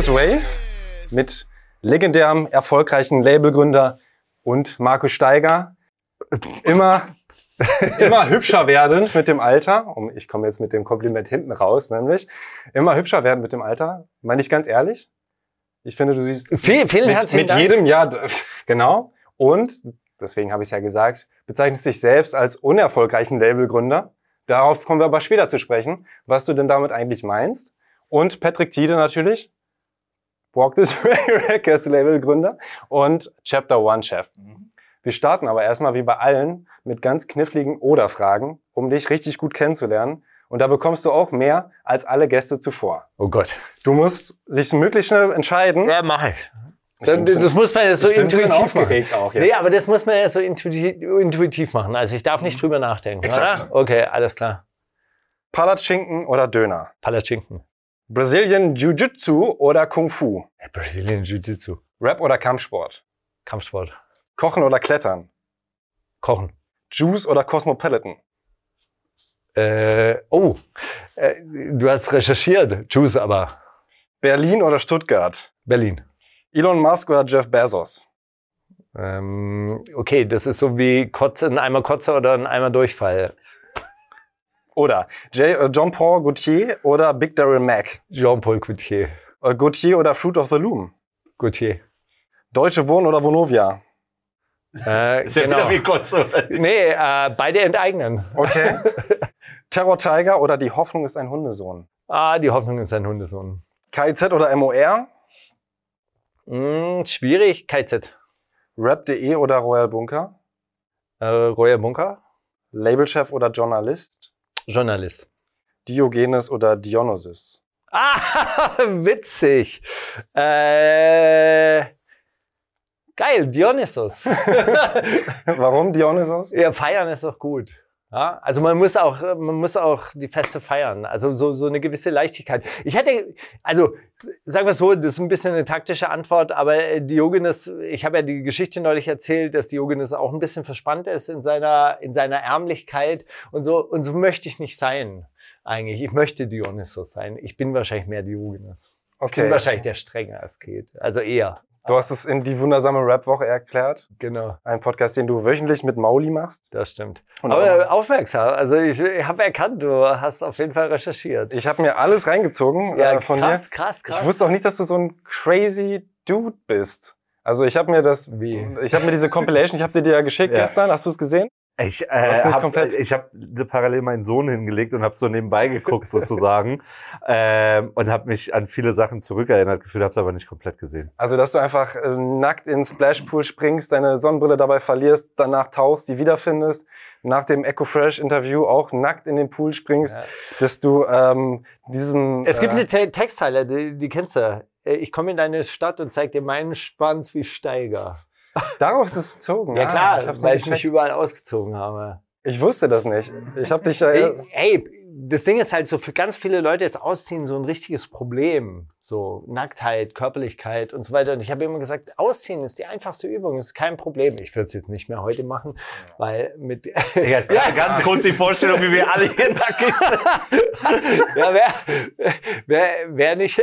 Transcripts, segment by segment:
This Way mit legendärem, erfolgreichen Labelgründer und Markus Steiger. Immer, immer hübscher werden mit dem Alter. Ich komme jetzt mit dem Kompliment hinten raus, nämlich immer hübscher werden mit dem Alter. Meine ich ganz ehrlich. Ich finde, du siehst Vielen, vielen mit, herzlichen mit Dank. jedem Jahr genau. Und deswegen habe ich es ja gesagt, bezeichnest dich selbst als unerfolgreichen Labelgründer. Darauf kommen wir aber später zu sprechen, was du denn damit eigentlich meinst. Und Patrick Tiede natürlich, Walk This Way Records Labelgründer und Chapter One Chef. Wir starten aber erstmal wie bei allen mit ganz kniffligen Oder-Fragen, um dich richtig gut kennenzulernen. Und da bekommst du auch mehr als alle Gäste zuvor. Oh Gott. Du musst dich möglichst schnell entscheiden. Ja, mach ich. Ich Das, bisschen- das muss man ja so intuitiv machen. auch jetzt. Nee, aber das muss man ja so intuitiv, intuitiv machen. Also ich darf nicht drüber nachdenken. Exakt. Oder? Okay, alles klar. Palatschinken oder Döner? Palatschinken. Brazilian Jiu-Jitsu oder Kung Fu? Brazilian Jiu-Jitsu. Rap oder Kampfsport? Kampfsport. Kochen oder Klettern? Kochen. Juice oder Cosmopolitan? Äh, oh, äh, du hast recherchiert. Juice aber. Berlin oder Stuttgart? Berlin. Elon Musk oder Jeff Bezos? Ähm, okay, das ist so wie Kotze, ein Eimer Kotze oder ein Eimer Durchfall. Oder J äh, Gaultier oder Big Daryl Mack? Jean-Paul Gaultier. Äh, Gaultier oder Fruit of the Loom? Gaultier. Deutsche Wohnen oder Vonovia? Äh, Ist ja genau. wieder wie kurz. oder? Nee, äh, beide enteignen. Okay. Terror Tiger oder Die Hoffnung ist ein Hundesohn? Ah, die Hoffnung ist ein Hundesohn. KIZ oder MOR? Hm, schwierig. KZ. Rap.de oder Royal Bunker? Äh, Royal Bunker. Labelchef oder Journalist? Journalist. Diogenes oder Dionysus? Ah, witzig. Äh, geil, Dionysos. Warum Dionysos? ja, feiern ist doch gut. Ja, also man muss auch, man muss auch die Feste feiern. Also so, so eine gewisse Leichtigkeit. Ich hätte, also sagen wir es so, das ist ein bisschen eine taktische Antwort, aber äh, Diogenes, ich habe ja die Geschichte neulich erzählt, dass Diogenes auch ein bisschen verspannt ist in seiner, in seiner Ärmlichkeit und so, und so möchte ich nicht sein. Eigentlich. Ich möchte Dionysos sein. Ich bin wahrscheinlich mehr Diogenes. Ich bin Okay. wahrscheinlich der strenge Asket. Also eher. Du hast es in die wundersame Rap-Woche erklärt. Genau, Ein Podcast, den du wöchentlich mit Mauli machst. das stimmt. Und Aber aufmerksam. Also ich, ich habe erkannt, du hast auf jeden Fall recherchiert. ich habe mir alles reingezogen Ja, äh, von krass, dir. krass, krass. Ich wusste auch nicht, dass du so ein crazy Dude bist. Also ich habe mir das, Wie? ich habe mir diese Compilation, ich habe sie dir ja geschickt Ja. gestern. Hast du es gesehen? Ich, äh, hab's, ich habe parallel meinen Sohn hingelegt und habe so nebenbei geguckt sozusagen ähm, und habe mich an viele Sachen zurückerinnert gefühlt, habe es aber nicht komplett gesehen. Also dass du einfach äh, nackt in den Splashpool springst, deine Sonnenbrille dabei verlierst, danach tauchst, die wiederfindest, nach dem Echo Fresh Interview auch nackt in den Pool springst, Ja. dass du ähm, diesen Es gibt äh, eine Te Textzeile, die, die kennst du. Äh, Ich komme in deine Stadt und zeig dir meinen Schwanz wie Steiger. Darauf ist es bezogen. Ja Ah, klar, ich, weil ich mich überall ausgezogen habe. ich wusste das nicht. Ich habe dich ja Ey, ey, das Ding ist halt so, für ganz viele Leute ist Ausziehen so ein richtiges Problem. So Nacktheit, Körperlichkeit und so weiter. Und ich habe immer gesagt, Ausziehen ist die einfachste Übung, ist kein Problem. Ich würde es jetzt nicht mehr heute machen, weil mit... Ja, ganz kurz die Vorstellung, wie wir alle hier nackig sind. ja, wäre wär, wär nicht,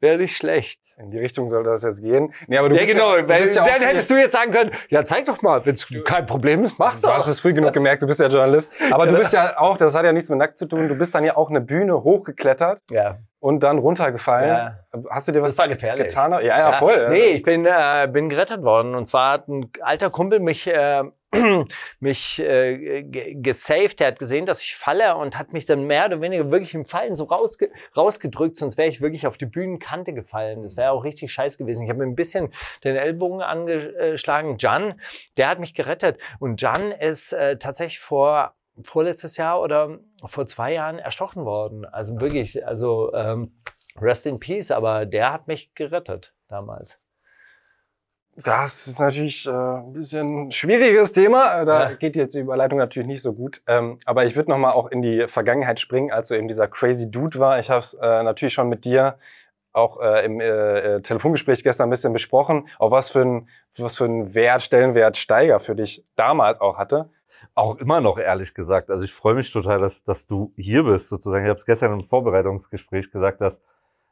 wär nicht schlecht. In die Richtung sollte das jetzt gehen. Nee, aber du Ja, bist genau. ja, du weil bist ja dann hättest du jetzt sagen können, ja, zeig doch mal, wenn es kein Problem ist, mach's Du doch. hast es früh genug gemerkt, du bist ja Journalist. Aber du bist ja auch, das hat ja nichts mit nackt zu tun, du bist dann ja auch eine Bühne hochgeklettert Ja, und dann runtergefallen. Ja. Hast du dir was das war gefährlich. getan? Ja, ja, voll. Nee, ich bin, äh, bin gerettet worden. Und zwar hat ein alter Kumpel mich, äh, mich äh, ge- gesaved. Der hat gesehen, dass ich falle und hat mich dann mehr oder weniger wirklich im Fallen so rausge rausgedrückt. Sonst wäre ich wirklich auf die Bühnenkante gefallen. Das wäre auch richtig scheiß gewesen. Ich habe mir ein bisschen den Ellbogen angeschlagen. Jan, der hat mich gerettet. Und Jan ist äh, tatsächlich vor vorletztes Jahr oder vor zwei Jahren erstochen worden. Also wirklich, also ähm, Rest in Peace, aber der hat mich gerettet damals. Das ist natürlich äh, ein bisschen ein schwieriges Thema. Da Ja. geht jetzt die Überleitung natürlich nicht so gut. Ähm, aber ich würde nochmal auch in die Vergangenheit springen, als du eben dieser crazy Dude war. Ich habe es äh, natürlich schon mit dir auch äh, im äh, äh, Telefongespräch gestern ein bisschen besprochen, auch was für ein, was für ein Wert, Stellenwert Steiger für dich damals auch hatte. Auch immer noch, ehrlich gesagt. Also ich freue mich total, dass, dass du hier bist, sozusagen. Ich habe es gestern im Vorbereitungsgespräch gesagt, dass,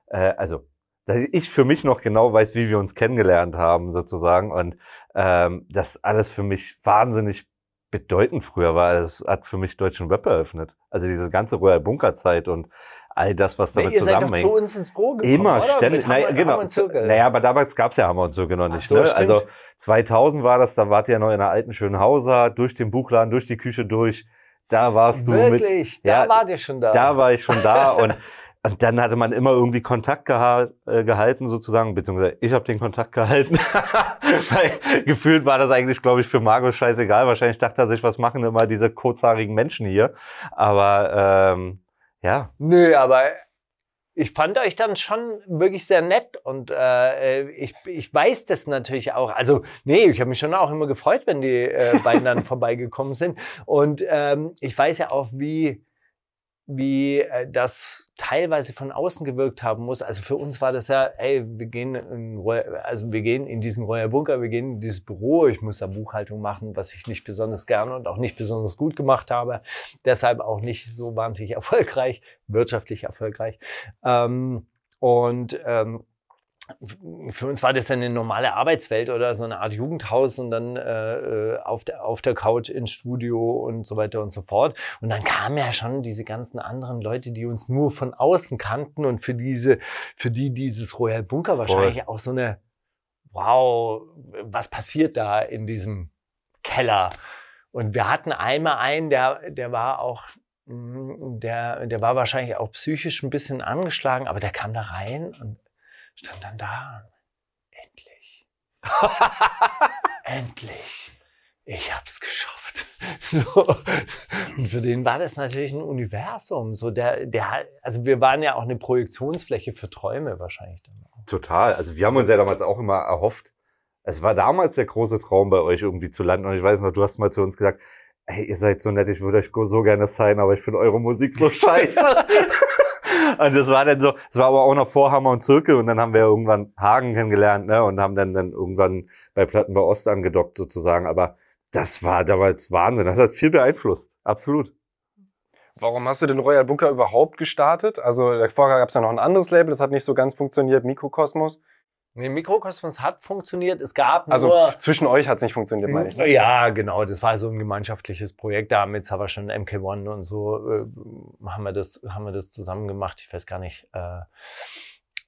äh, also dass ich für mich noch genau weiß, wie wir uns kennengelernt haben, sozusagen. Und ähm, das alles für mich wahnsinnig bedeutend früher war. Es hat für mich deutschen Rap eröffnet. Also diese ganze Royal Bunker Zeit und all das, was damit ihr seid doch zusammenhängt. zu uns ins Büro gekommen, Immer, oder? ständig. Mit Naja, genau. Naja, aber damals gab's ja Hammer und Zirkel noch nicht. so, ne? stimmt. Also 2000 war das, da wart ihr ja noch in der alten Schönhauser, durch den Buchladen, durch die Küche durch. Da warst du mit, Wirklich, da Ja, wart ihr schon da. da war ich schon da und, und dann hatte man immer irgendwie Kontakt geha äh, gehalten sozusagen, beziehungsweise ich habe den Kontakt gehalten. Gefühlt war das eigentlich, glaube ich, für Markus scheißegal. Wahrscheinlich dachte er sich, was machen immer diese kurzhaarigen Menschen hier. Aber ähm, ja, Nö, aber ich fand euch dann schon wirklich sehr nett und äh, ich, ich weiß das natürlich auch. Also, nee, ich habe mich schon auch immer gefreut, wenn die äh, beiden dann vorbeigekommen sind. Und ähm, ich weiß ja auch, wie, wie äh, das teilweise von außen gewirkt haben muss. Also für uns war das ja, ey, wir gehen in, also wir gehen in diesen Royal Bunker, wir gehen in dieses Büro, ich muss da Buchhaltung machen, was ich nicht besonders gerne und auch nicht besonders gut gemacht habe. Deshalb auch nicht so wahnsinnig erfolgreich, wirtschaftlich erfolgreich. Ähm, und ähm, für uns war das eine normale Arbeitswelt oder so eine Art Jugendhaus und dann äh, äh, auf, der, auf der Couch ins Studio und so weiter und so fort. Und dann kamen ja schon diese ganzen anderen Leute, die uns nur von außen kannten und für diese, für die dieses Royal Bunker Voll. wahrscheinlich auch so eine, wow, was passiert da in diesem Keller? Und wir hatten einmal einen, der, der war auch, mm, der, der war wahrscheinlich auch psychisch ein bisschen angeschlagen, aber der kam da rein und stand dann da. Endlich. Endlich. Ich hab's geschafft. So. Und für den war das natürlich ein Universum. So der, der, also wir waren ja auch eine Projektionsfläche für Träume wahrscheinlich dann auch. total. Also wir haben uns ja damals auch immer erhofft. Es war damals der große Traum bei euch irgendwie zu landen. Und ich weiß noch, du hast mal zu uns gesagt, hey, ihr seid so nett, ich würde euch so gerne sein, aber ich finde eure Musik so scheiße. Und das war dann so, es war aber auch noch vor Hammer und Zirkel und dann haben wir irgendwann Hagen kennengelernt, ne, und haben dann, dann irgendwann bei Platten bei Ost angedockt sozusagen. Aber das war damals Wahnsinn. Das hat viel beeinflusst. Absolut. Warum hast du den Royal Bunker überhaupt gestartet? Also vorher gab es ja noch ein anderes Label, das hat nicht so ganz funktioniert, Mikrokosmos. Nee, Mikrokosmos hat funktioniert. Es gab Also nur zwischen euch hat es nicht funktioniert, meine ich. Ja, genau. Das war so ein gemeinschaftliches Projekt. Da mit aber schon MK1 und so äh, haben wir das, haben wir das zusammen gemacht. Ich weiß gar nicht. Äh,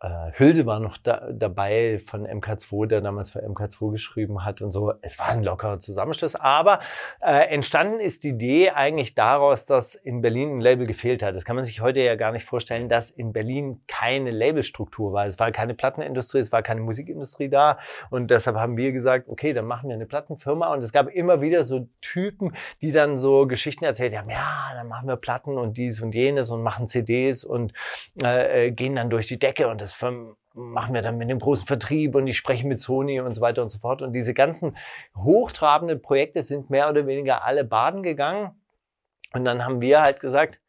äh, Hülse war noch da, dabei von MK2, der damals für MK2 geschrieben hat und so. Es war ein lockerer Zusammenschluss. Aber äh, entstanden ist die Idee eigentlich daraus, dass in Berlin ein Label gefehlt hat. Das kann man sich heute ja gar nicht vorstellen, dass in Berlin keine Labelstruktur war. Es war keine Plattenindustrie, es war keine Musikindustrie da. Und deshalb haben wir gesagt, okay, dann machen wir eine Plattenfirma. Und es gab immer wieder so Typen, die dann so Geschichten erzählt haben, ja, dann machen wir Platten und dies und jenes und machen CDs und äh, äh, gehen dann durch die Decke und das machen wir dann mit dem großen Vertrieb und ich spreche mit Sony und so weiter und so fort. Und diese ganzen hochtrabenden Projekte sind mehr oder weniger alle baden gegangen. Und dann haben wir halt gesagt,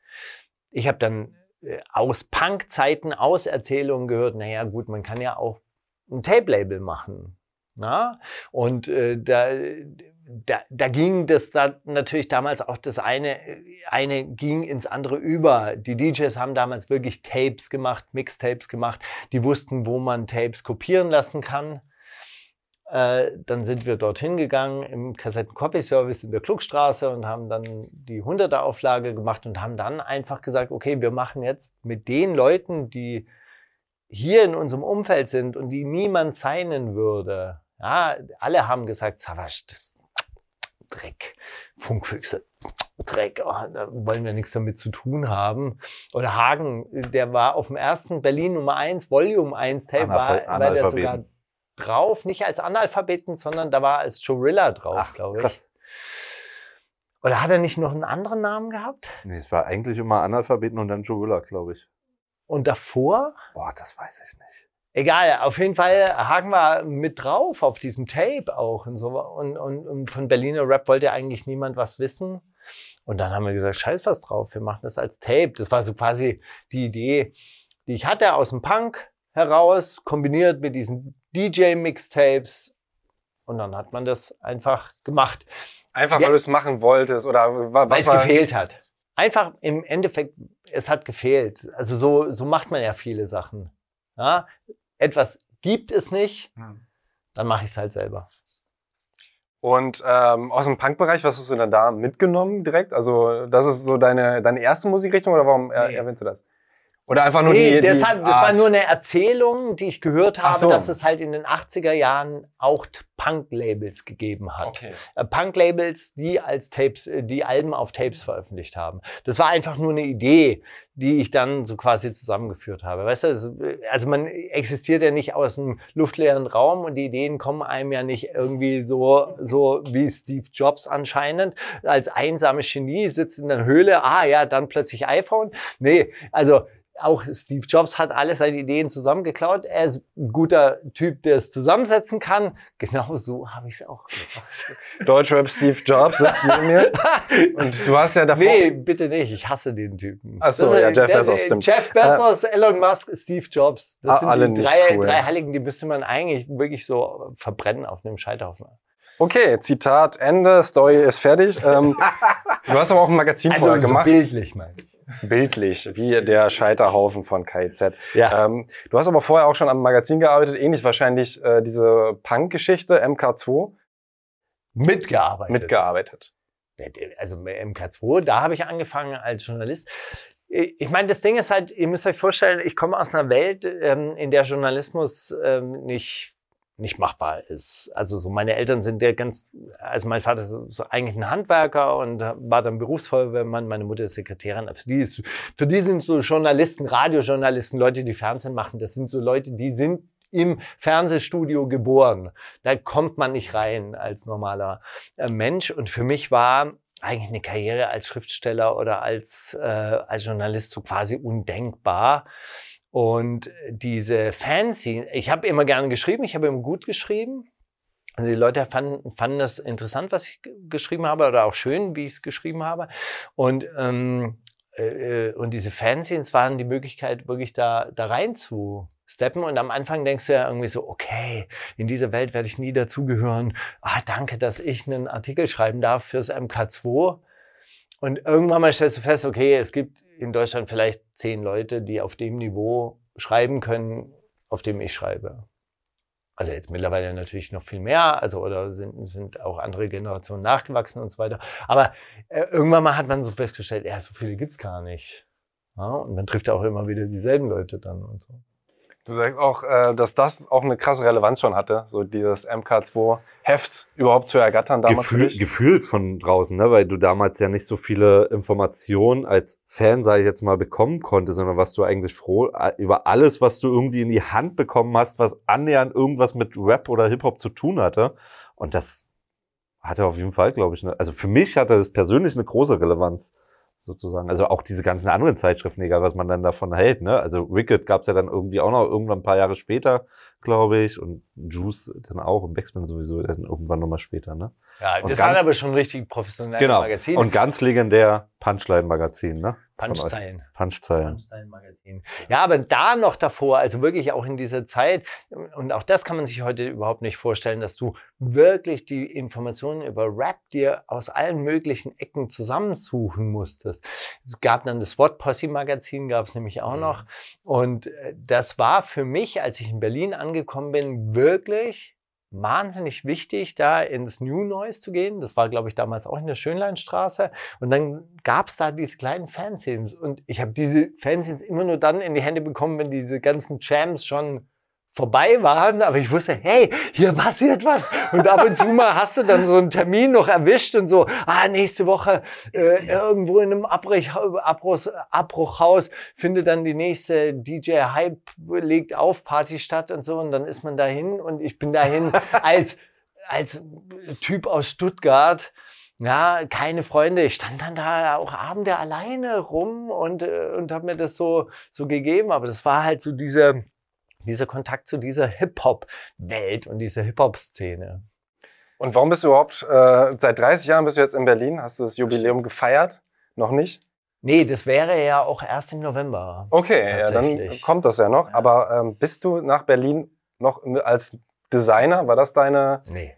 ich habe dann äh, aus Punk-Zeiten Auserzählungen gehört, naja gut, man kann ja auch ein Tape-Label machen. Na? Und äh, da, da, da ging das da natürlich damals auch das eine, eine ging ins andere über. Die DJs haben damals wirklich Tapes gemacht, Mixtapes gemacht. Die wussten, wo man Tapes kopieren lassen kann. Äh, dann sind wir dorthin gegangen im Kassetten-Copy-Service in der Klugstraße und haben dann die 100er Auflage gemacht und haben dann einfach gesagt, okay, wir machen jetzt mit den Leuten, die hier in unserem Umfeld sind und die niemand signen würde. Ja, alle haben gesagt, Savasch, das Dreck, Funkfüchse, Dreck, oh, da wollen wir nichts damit zu tun haben. Oder Hagen, der war auf dem ersten Berlin Nummer 1, Volume 1 Tape, war, Analpha- war der sogar drauf, nicht als Analphabeten, sondern da war als Gorilla drauf, glaube ich. krass. Oder hat er nicht noch einen anderen Namen gehabt? Nee, es war eigentlich immer Analphabeten und dann Joella, glaube ich. Und davor? Boah, das weiß ich nicht. Egal, auf jeden Fall Hagen war mit drauf auf diesem Tape auch und so. Und, und, und von Berliner Rap wollte eigentlich niemand was wissen. Und dann haben wir gesagt, scheiß was drauf, wir machen das als Tape. Das war so quasi die Idee, die ich hatte aus dem Punk heraus, kombiniert mit diesen DJ-Mixtapes. Und dann hat man das einfach gemacht, Einfach, Ja. weil du es machen wolltest oder weil was es gefehlt hat. Einfach im Endeffekt, es hat gefehlt. Also so, so macht man ja viele Sachen. Ja? Etwas gibt es nicht, dann mache ich es halt selber. Und ähm, aus dem Punk-Bereich, was hast du denn da mitgenommen direkt? Also, das ist so deine, deine erste Musikrichtung oder warum Nee. erwähnst du das? Oder einfach nur nee, die, die deshalb, das war nur eine Erzählung, die ich gehört habe, so. dass es halt in den 80er Jahren auch Punk-Labels gegeben hat. Okay. Äh, Punk-Labels, die als Tapes, äh, die Alben auf Tapes veröffentlicht haben. Das war einfach nur eine Idee, die ich dann so quasi zusammengeführt habe. Weißt du, also, äh, also man existiert ja nicht aus einem luftleeren Raum und die Ideen kommen einem ja nicht irgendwie so, so wie Steve Jobs anscheinend als einsames Genie sitzt in der Höhle, ah ja, dann plötzlich iPhone. Nee, also auch Steve Jobs hat alle seine Ideen zusammengeklaut. Er ist ein guter Typ, der es zusammensetzen kann. Genau so habe ich es auch gemacht. Deutschrap Steve Jobs sitzt neben mir. Und du hast ja davor. Nee, bitte nicht. Ich hasse den Typen. Ach so, ja, Jeff der- Bezos, stimmt. Jeff Bezos, Elon Musk, Steve Jobs. Das Ah, sind alle die drei, cool. drei Heiligen, die müsste man eigentlich wirklich so verbrennen auf einem Scheiterhaufen. Okay, Zitat, Ende, Story ist fertig. Ähm, du hast aber auch ein Magazin Also vorher so gemacht. bildlich mal. Bildlich, wie der Scheiterhaufen von KIZ. Ja. Ähm, du hast aber vorher auch schon am Magazin gearbeitet, ähnlich wahrscheinlich äh, diese Punk-Geschichte, MK2, Mitgearbeitet. mitgearbeitet. also MK2, da habe ich angefangen als Journalist. Ich meine, das Ding ist halt, ihr müsst euch vorstellen, ich komme aus einer Welt, ähm, in der Journalismus ähm, nicht nicht machbar ist. Also so meine Eltern sind ja ganz, also mein Vater ist so eigentlich ein Handwerker und war dann Berufsfeuerwehrmann, meine Mutter ist Sekretärin. Für die, ist, für die sind so Journalisten, Radiojournalisten, Leute, die Fernsehen machen, das sind so Leute, die sind im Fernsehstudio geboren. Da kommt man nicht rein als normaler äh, Mensch. Und für mich war eigentlich eine Karriere als Schriftsteller oder als, äh, als Journalist so quasi undenkbar. Und diese Fanzine, ich habe immer gerne geschrieben, ich habe immer gut geschrieben. Also die Leute fanden, fanden das interessant, was ich geschrieben habe, oder auch schön, wie ich es geschrieben habe. Und, ähm, äh, und diese Fanzines waren die Möglichkeit, wirklich da, da rein zu steppen. Und am Anfang denkst du ja irgendwie so, okay, in dieser Welt werde ich nie dazugehören. Ah, danke, dass ich einen Artikel schreiben darf fürs MK2. Und irgendwann mal stellst du fest, okay, es gibt in Deutschland vielleicht zehn Leute, die auf dem Niveau schreiben können, auf dem ich schreibe. Also jetzt mittlerweile natürlich noch viel mehr, also oder sind, sind auch andere Generationen nachgewachsen und so weiter. Aber äh, irgendwann mal hat man so festgestellt, ja, so viele gibt's gar nicht. Ja, und man trifft auch immer wieder dieselben Leute dann und so. Du sagst auch, äh, dass das auch eine krasse Relevanz schon hatte, so dieses MK2-Heft überhaupt zu ergattern damals. Gefühl, gefühlt von draußen, ne? weil du damals ja nicht so viele Informationen als Fan, sage ich jetzt mal, bekommen konntest, sondern was du eigentlich froh äh, über alles, was du irgendwie in die Hand bekommen hast, was annähernd irgendwas mit Rap oder Hip-Hop zu tun hatte. Und das hatte auf jeden Fall, glaube ich, eine, also für mich hatte das persönlich eine große Relevanz sozusagen. Also auch diese ganzen anderen Zeitschriften, egal was man dann davon hält. Ne? Also Wicked gab's ja dann irgendwie auch noch irgendwann ein paar Jahre später, glaube ich. Und Juice dann auch und Backspin sowieso dann irgendwann nochmal später. Ne? Ja, Und das waren aber schon richtig professionelle Genau. Magazine. Und ganz legendär Punchline-Magazin, ne? Punchstyle. Punchzeilen. Punchstyle-Magazin. Ja, aber da noch davor, also wirklich auch in dieser Zeit, und auch das kann man sich heute überhaupt nicht vorstellen, dass du wirklich die Informationen über Rap dir aus allen möglichen Ecken zusammensuchen musstest. Es gab dann das What Posse Magazin, gab es nämlich auch Mhm. noch. Und äh, das war für mich, als ich in Berlin angekommen bin, wirklich wahnsinnig wichtig, da ins New Noise zu gehen. Das war, glaube ich, damals auch in der Schönleinstraße. Und dann gab es da diese kleinen Fanzines. Und ich habe diese Fanzines immer nur dann in die Hände bekommen, wenn diese ganzen Jams schon vorbei waren, aber ich wusste, hey, hier passiert was. Und ab und zu mal hast du dann so einen Termin noch erwischt und so, ah, nächste Woche äh, irgendwo in einem Abbruch, Abbruch, Abbruchhaus findet dann die nächste DJ Hype legt auf Party statt und so und dann ist man dahin und ich bin dahin als als Typ aus Stuttgart ja, keine Freunde. Ich stand dann da auch Abende alleine rum und, äh, und habe mir das so, so gegeben. Aber das war halt so diese, dieser Kontakt zu dieser Hip-Hop-Welt und dieser Hip-Hop-Szene. Und warum bist du überhaupt, äh, seit 30 Jahren bist du jetzt in Berlin? Hast du das Jubiläum gefeiert? Noch nicht? Nee, das wäre ja auch erst im November. Okay, ja, dann kommt das ja noch. Ja. Aber ähm, bist du nach Berlin noch als Designer? War das deine? Nee.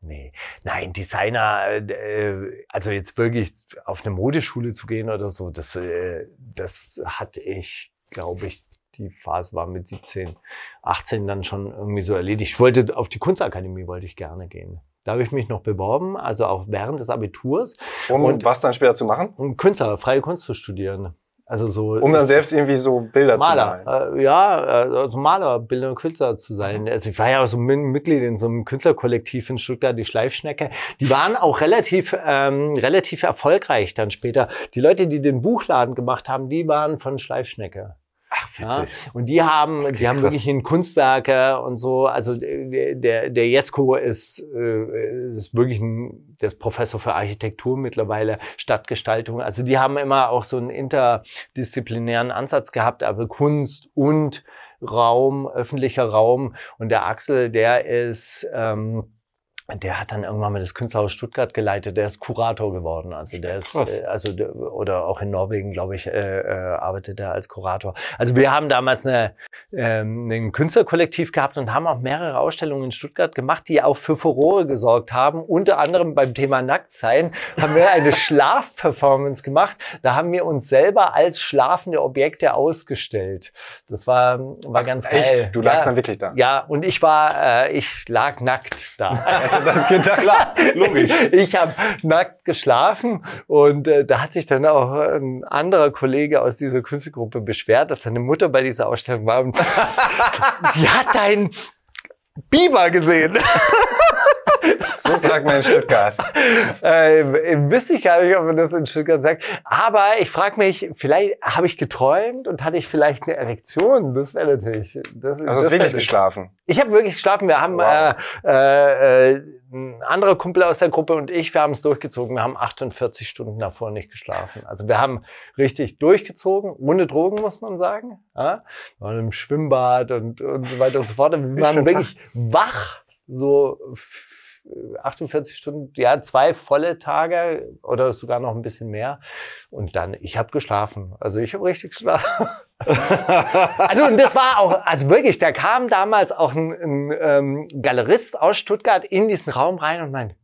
Nee. Nein, Designer, äh, also jetzt wirklich auf eine Modeschule zu gehen oder so, das, äh, das hatte ich, glaube ich, die Phase war mit 17, 18 dann schon irgendwie so erledigt. Ich wollte auf die Kunstakademie wollte ich gerne gehen. Da habe ich mich noch beworben, also auch während des Abiturs. Um Und- was dann später zu machen? um Künstler, freie Kunst zu studieren. Also so Um dann selbst irgendwie so Bilder Maler, zu malen. äh, ja, äh, also Maler, bildender Künstler zu sein. Also ich war ja auch so Mitglied in so einem Künstlerkollektiv in Stuttgart, die Schleifschnecke. Die waren auch relativ, ähm, relativ erfolgreich dann später. Die Leute, die den Buchladen gemacht haben, die waren von Schleifschnecke. Ach, Ja, witzig. und die haben, die haben krass. wirklich in Kunstwerke und so, also der, der, der Jesko ist, äh, ist wirklich ein, der ist Professor für Architektur mittlerweile, Stadtgestaltung. Also die haben immer auch so einen interdisziplinären Ansatz gehabt, aber Kunst und Raum, öffentlicher Raum. Und der Axel, der ist, ähm, der hat dann irgendwann mal das Künstlerhaus Stuttgart geleitet. Der ist Kurator geworden. Also der ist, Krass. äh, also der, oder auch in Norwegen, glaube ich, äh, äh, arbeitet er als Kurator. Also wir haben damals eine, ähm, ein Künstlerkollektiv gehabt und haben auch mehrere Ausstellungen in Stuttgart gemacht, die auch für Furore gesorgt haben. Unter anderem beim Thema Nacktsein haben wir eine Schlafperformance gemacht. Da haben wir uns selber als schlafende Objekte ausgestellt. Das war, war ganz geil. Echt? Du lagst ja, dann wirklich da. ja, und ich war, äh, ich lag nackt da. Das geht da klar. Logisch. Ich habe nackt geschlafen und äh, da hat sich dann auch ein anderer Kollege aus dieser Künstlergruppe beschwert, dass seine Mutter bei dieser Ausstellung war und die hat deinen Biber gesehen. So sagt man in Stuttgart. äh, wüsste ich gar nicht, ob man das in Stuttgart sagt. Aber ich frage mich, vielleicht habe ich geträumt und hatte ich vielleicht eine Erektion. Das wäre natürlich. Das, Also das hast wirklich geschlafen. Ich habe wirklich geschlafen. Wir haben Wow. äh, äh, äh, ein anderer Kumpel aus der Gruppe und ich, wir haben es durchgezogen. Wir haben 48 Stunden davor nicht geschlafen. Also wir haben richtig durchgezogen, ohne Drogen, muss man sagen. Ja? Wir waren im Schwimmbad und, und so weiter und so fort. Wir waren wirklich wach, so 48 Stunden, ja, zwei volle Tage oder sogar noch ein bisschen mehr. Und dann, ich habe geschlafen. Also ich habe richtig geschlafen. Also und das war auch, also wirklich, da kam damals auch ein, ein ähm, Galerist aus Stuttgart in diesen Raum rein und meinte,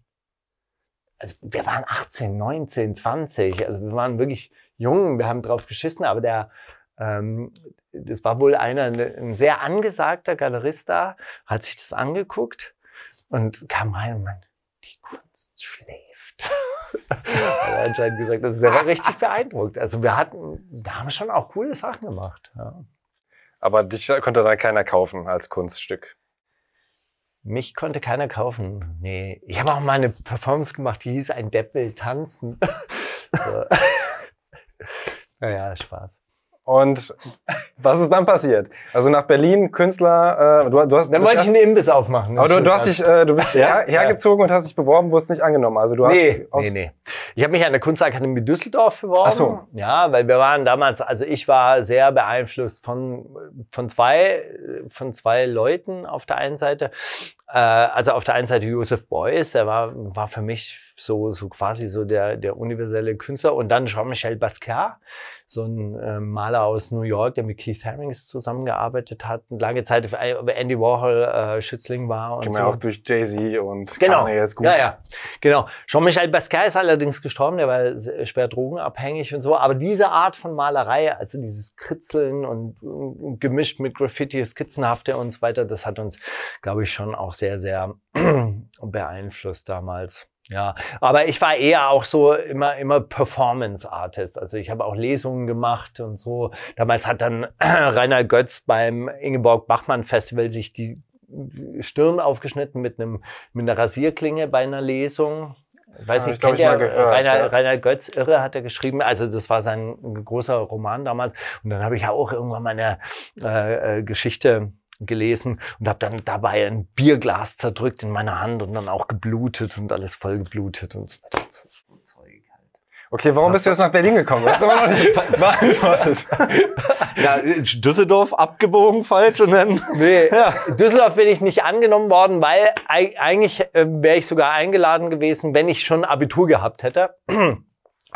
also wir waren 18, 19, 20, also wir waren wirklich jung, wir haben drauf geschissen, aber der, ähm, das war wohl einer, ein sehr angesagter Galerist da, hat sich das angeguckt und kam rein und meinte, die Kunst schläft. hat anscheinend gesagt, das ist war richtig beeindruckt. Also wir hatten, wir haben schon auch coole Sachen gemacht. Ja. Aber dich konnte dann keiner kaufen als Kunststück. Mich konnte keiner kaufen. Nee. Ich habe auch mal eine Performance gemacht, die hieß Ein Depp will tanzen. naja, Spaß. Und was ist dann passiert? Also nach Berlin, Künstler, äh, du, du hast Dann wollte ich einen Imbiss aufmachen. Aber du, du hast dich, äh, du bist Ja, her, hergezogen und hast dich beworben, wurdest nicht angenommen. Also du hast Nee, aus- nee, nee. Ich habe mich an der Kunstakademie Düsseldorf beworben. Ach so. Ja, weil wir waren damals, also ich war sehr beeinflusst von, von zwei, von zwei Leuten auf der einen Seite. Äh, also auf der einen Seite Joseph Beuys, der war, war für mich so, so quasi so der, der universelle Künstler. Und dann Jean-Michel Basquiat, so ein äh, Maler aus New York, der mit Keith Harrings zusammengearbeitet hat und lange Zeit für Andy Warhol äh, Schützling war. Und Kennt so. auch durch Jay-Z und Genau. Kanye jetzt gut. Ja, ja, genau. Jean-Michel Basquiat ist allerdings gestorben, der war schwer drogenabhängig und so. Aber diese Art von Malerei, also dieses Kritzeln und, und gemischt mit Graffiti, Skizzenhafte und so weiter, das hat uns, glaube ich, schon auch sehr, sehr beeinflusst damals. Ja, aber ich war eher auch so immer, immer Performance-Artist. Also ich habe auch Lesungen gemacht und so. Damals hat dann Rainer Götz beim Ingeborg Bachmann Festival sich die Stirn aufgeschnitten mit einem mit einer Rasierklinge bei einer Lesung. Weiß Ja, nicht, ich kennt ich ihr gehört, Rainer, ja. Rainer Götz, Irre, hat er geschrieben. Also das war sein großer Roman damals. Und dann habe ich ja auch irgendwann meine äh, äh, Geschichte gelesen und habe dann dabei ein Bierglas zerdrückt in meiner Hand und dann auch geblutet und alles voll geblutet und so weiter. halt. Okay, warum bist du jetzt nach Berlin gekommen? Das ist aber noch nicht beantwortet. ja, Düsseldorf abgebogen falsch und dann. Nee, Ja. Düsseldorf bin ich nicht angenommen worden, weil eig- eigentlich äh, wäre ich sogar eingeladen gewesen, wenn ich schon Abitur gehabt hätte.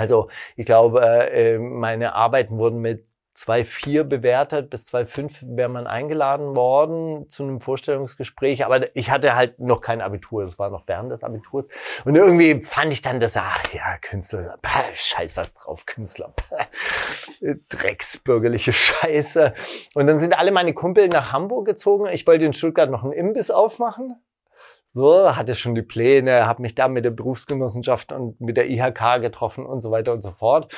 Also ich glaube, äh, meine Arbeiten wurden mit 2,4 bewertet, bis 2,5 wäre man eingeladen worden zu einem Vorstellungsgespräch. Aber ich hatte halt noch kein Abitur, das war noch während des Abiturs. Und irgendwie fand ich dann das, ach ja, Künstler, pah, scheiß was drauf, Künstler, pah, drecksbürgerliche Scheiße. Und dann sind alle meine Kumpel nach Hamburg gezogen. Ich wollte in Stuttgart noch einen Imbiss aufmachen. So, hatte schon die Pläne, habe mich da mit der Berufsgenossenschaft und mit der IHK getroffen und so weiter und so fort.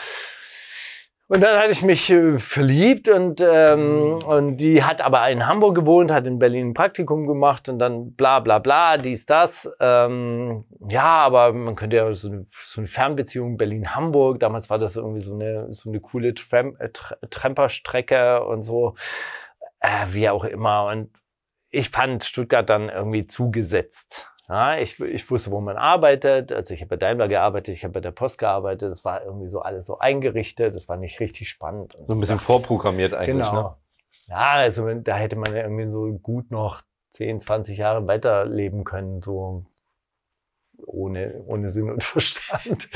Und dann hatte ich mich äh, verliebt und, ähm, und die hat aber in Hamburg gewohnt, hat in Berlin ein Praktikum gemacht und dann bla bla bla, dies, das. Ähm, ja, aber man könnte ja so eine, so eine Fernbeziehung Berlin-Hamburg, damals war das irgendwie so eine, so eine coole Tram, äh, Tremperstrecke und so, äh, wie auch immer. Und ich fand Stuttgart dann irgendwie zugesetzt. Ja, ich, ich wusste, wo man arbeitet. Also ich habe bei Daimler gearbeitet, ich habe bei der Post gearbeitet. Das war irgendwie so alles so eingerichtet. Das war nicht richtig spannend. So ein bisschen ja. vorprogrammiert eigentlich. Genau. Ne? Ja, also da hätte man ja irgendwie so gut noch 10, 20 Jahre weiterleben können, so ohne, ohne Sinn und Verstand.